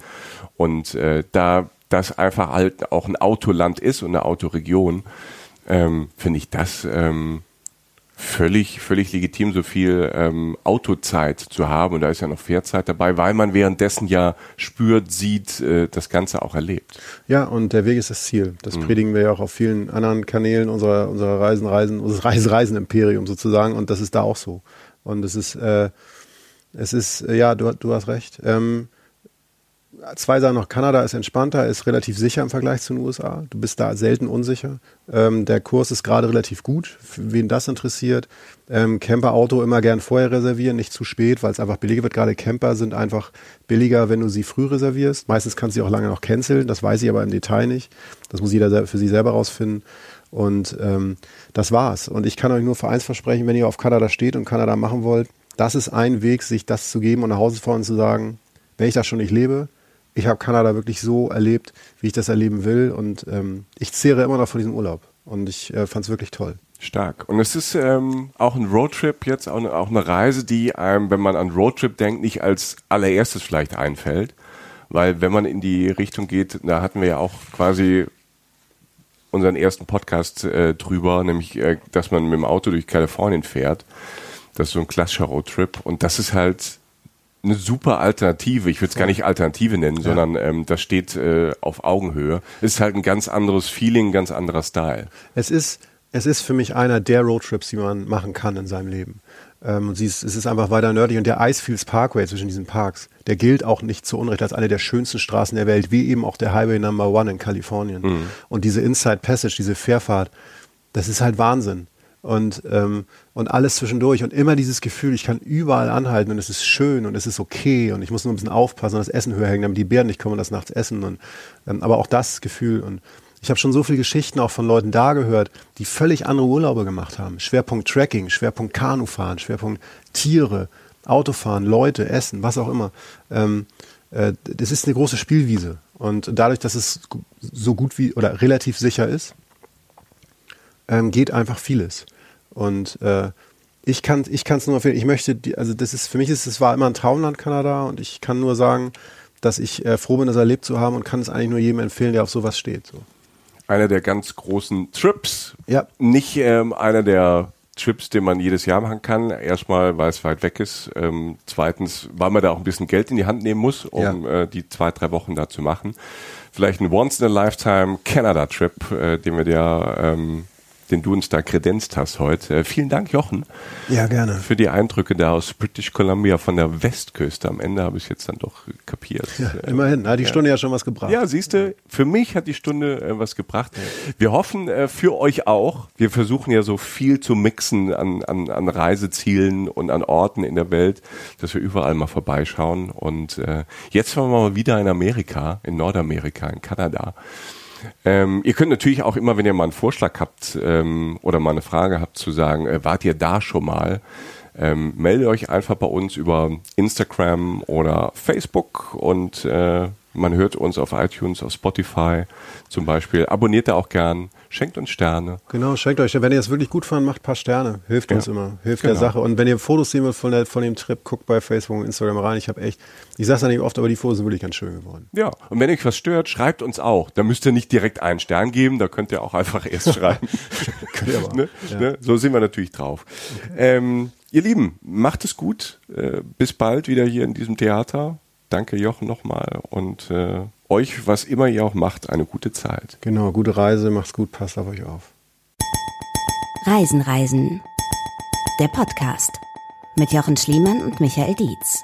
und äh, da das einfach halt auch ein Autoland ist und eine Autoregion, ähm, finde ich das ähm, völlig, völlig legitim, so viel ähm, Autozeit zu haben. Und da ist ja noch Fährzeit dabei, weil man währenddessen ja spürt, sieht, äh, das Ganze auch erlebt. Ja, und der Weg ist das Ziel. Das mhm. predigen wir ja auch auf vielen anderen Kanälen unserer, unserer Reisen, Reisen, unseres Reisen-Reisen-Imperium sozusagen. Und das ist da auch so. Und es ist, äh, es ist, äh, ja, du, du hast recht. Ähm, zwei Sachen noch. Kanada ist entspannter, ist relativ sicher im Vergleich zu den USA. Du bist da selten unsicher. Ähm, der Kurs ist gerade relativ gut, für wen das interessiert. Ähm, Camperauto immer gern vorher reservieren, nicht zu spät, weil es einfach billiger wird. Gerade Camper sind einfach billiger, wenn du sie früh reservierst. Meistens kannst du sie auch lange noch canceln, das weiß ich aber im Detail nicht. Das muss jeder für sich selber rausfinden. Und ähm, das war's. Und ich kann euch nur für eins versprechen, wenn ihr auf Kanada steht und Kanada machen wollt, das ist ein Weg, sich das zu geben und nach Hause fahren zu sagen, wenn ich das schon nicht lebe, ich habe Kanada wirklich so erlebt, wie ich das erleben will. Und ähm, ich zehre immer noch von diesem Urlaub. Und ich äh, fand es wirklich toll. Stark. Und es ist ähm, auch ein Roadtrip jetzt, auch eine, auch eine Reise, die einem, wenn man an Roadtrip denkt, nicht als allererstes vielleicht einfällt. Weil wenn man in die Richtung geht, da hatten wir ja auch quasi unseren ersten Podcast äh, drüber, nämlich, äh, dass man mit dem Auto durch Kalifornien fährt. Das ist so ein klassischer Roadtrip. Und das ist halt eine super Alternative. Ich würde es gar nicht Alternative nennen, ja. sondern ähm, das steht äh, auf Augenhöhe. Es ist halt ein ganz anderes Feeling, ein ganz anderer Style. Es ist, es ist für mich einer der Roadtrips, die man machen kann in seinem Leben. Ähm, und ist, es ist einfach weiter nördlich. Und der Icefields Parkway zwischen diesen Parks, der gilt auch nicht zu Unrecht als eine der schönsten Straßen der Welt, wie eben auch der Highway Number One in Kalifornien. Mhm. Und diese Inside Passage, diese Fährfahrt, das ist halt Wahnsinn und, ähm, und alles zwischendurch und immer dieses Gefühl, ich kann überall anhalten und es ist schön und es ist okay und ich muss nur ein bisschen aufpassen und das Essen höher hängen, damit die Bären nicht kommen und das nachts essen. Und, ähm, aber auch das Gefühl und ich habe schon so viele Geschichten auch von Leuten da gehört, die völlig andere Urlaube gemacht haben. Schwerpunkt Tracking, Schwerpunkt Kanufahren, Schwerpunkt Tiere, Autofahren, Leute, Essen, was auch immer. Ähm, äh, das ist eine große Spielwiese. Und dadurch, dass es so gut wie oder relativ sicher ist, ähm, geht einfach vieles. Und äh, ich kann ich es nur empfehlen. Ich möchte, die, also das ist für mich ist es war immer ein Traumland Kanada und ich kann nur sagen, dass ich äh, froh bin, das erlebt zu haben und kann es eigentlich nur jedem empfehlen, der auf sowas steht. So. Einer der ganz großen Trips. Ja. Nicht ähm, einer der Trips, den man jedes Jahr machen kann. Erstmal, weil es weit weg ist. Ähm, zweitens, weil man da auch ein bisschen Geld in die Hand nehmen muss, um ja. äh, die zwei, drei Wochen da zu machen. Vielleicht ein Once-in-a-Lifetime Canada-Trip, äh, den wir dir ähm, den du uns da kredenzt hast heute. Äh, vielen Dank, Jochen. Ja, gerne. Für die Eindrücke da aus British Columbia von der Westküste. Am Ende habe ich es jetzt dann doch kapiert. Ja, immerhin, hat die ja. Stunde ja schon was gebracht. Ja, siehst du, für mich hat die Stunde äh, was gebracht. Wir hoffen äh, für euch auch. Wir versuchen ja so viel zu mixen an, an, an Reisezielen und an Orten in der Welt, dass wir überall mal vorbeischauen. Und äh, jetzt waren wir mal wieder in Amerika, in Nordamerika, in Kanada. Ähm, ihr könnt natürlich auch immer, wenn ihr mal einen Vorschlag habt ähm, oder mal eine Frage habt, zu sagen, äh, wart ihr da schon mal? Ähm, meldet euch einfach bei uns über Instagram oder Facebook und äh, man hört uns auf iTunes, auf Spotify zum Beispiel. Abonniert da auch gern. Schenkt uns Sterne. Genau, schenkt euch. Wenn ihr es wirklich gut fand, macht ein paar Sterne. Hilft ja. uns immer. Hilft genau. der Sache. Und wenn ihr Fotos sehen wollt von, der, von dem Trip, guckt bei Facebook und Instagram rein. Ich habe echt, ich sage es nicht oft, aber die Fotos sind wirklich ganz schön geworden. Ja, und wenn euch was stört, schreibt uns auch. Da müsst ihr nicht direkt einen Stern geben, da könnt ihr auch einfach erst schreiben. Ne? Ja. Ne? So sind wir natürlich drauf. Okay. Ähm, ihr Lieben, macht es gut. Äh, bis bald wieder hier in diesem Theater. Danke Jochen nochmal und äh, euch, was immer ihr auch macht, eine gute Zeit. Genau, gute Reise, macht's gut, passt auf euch auf. Reisen, Reisen. Der Podcast mit Jochen Schliemann und Michael Dietz.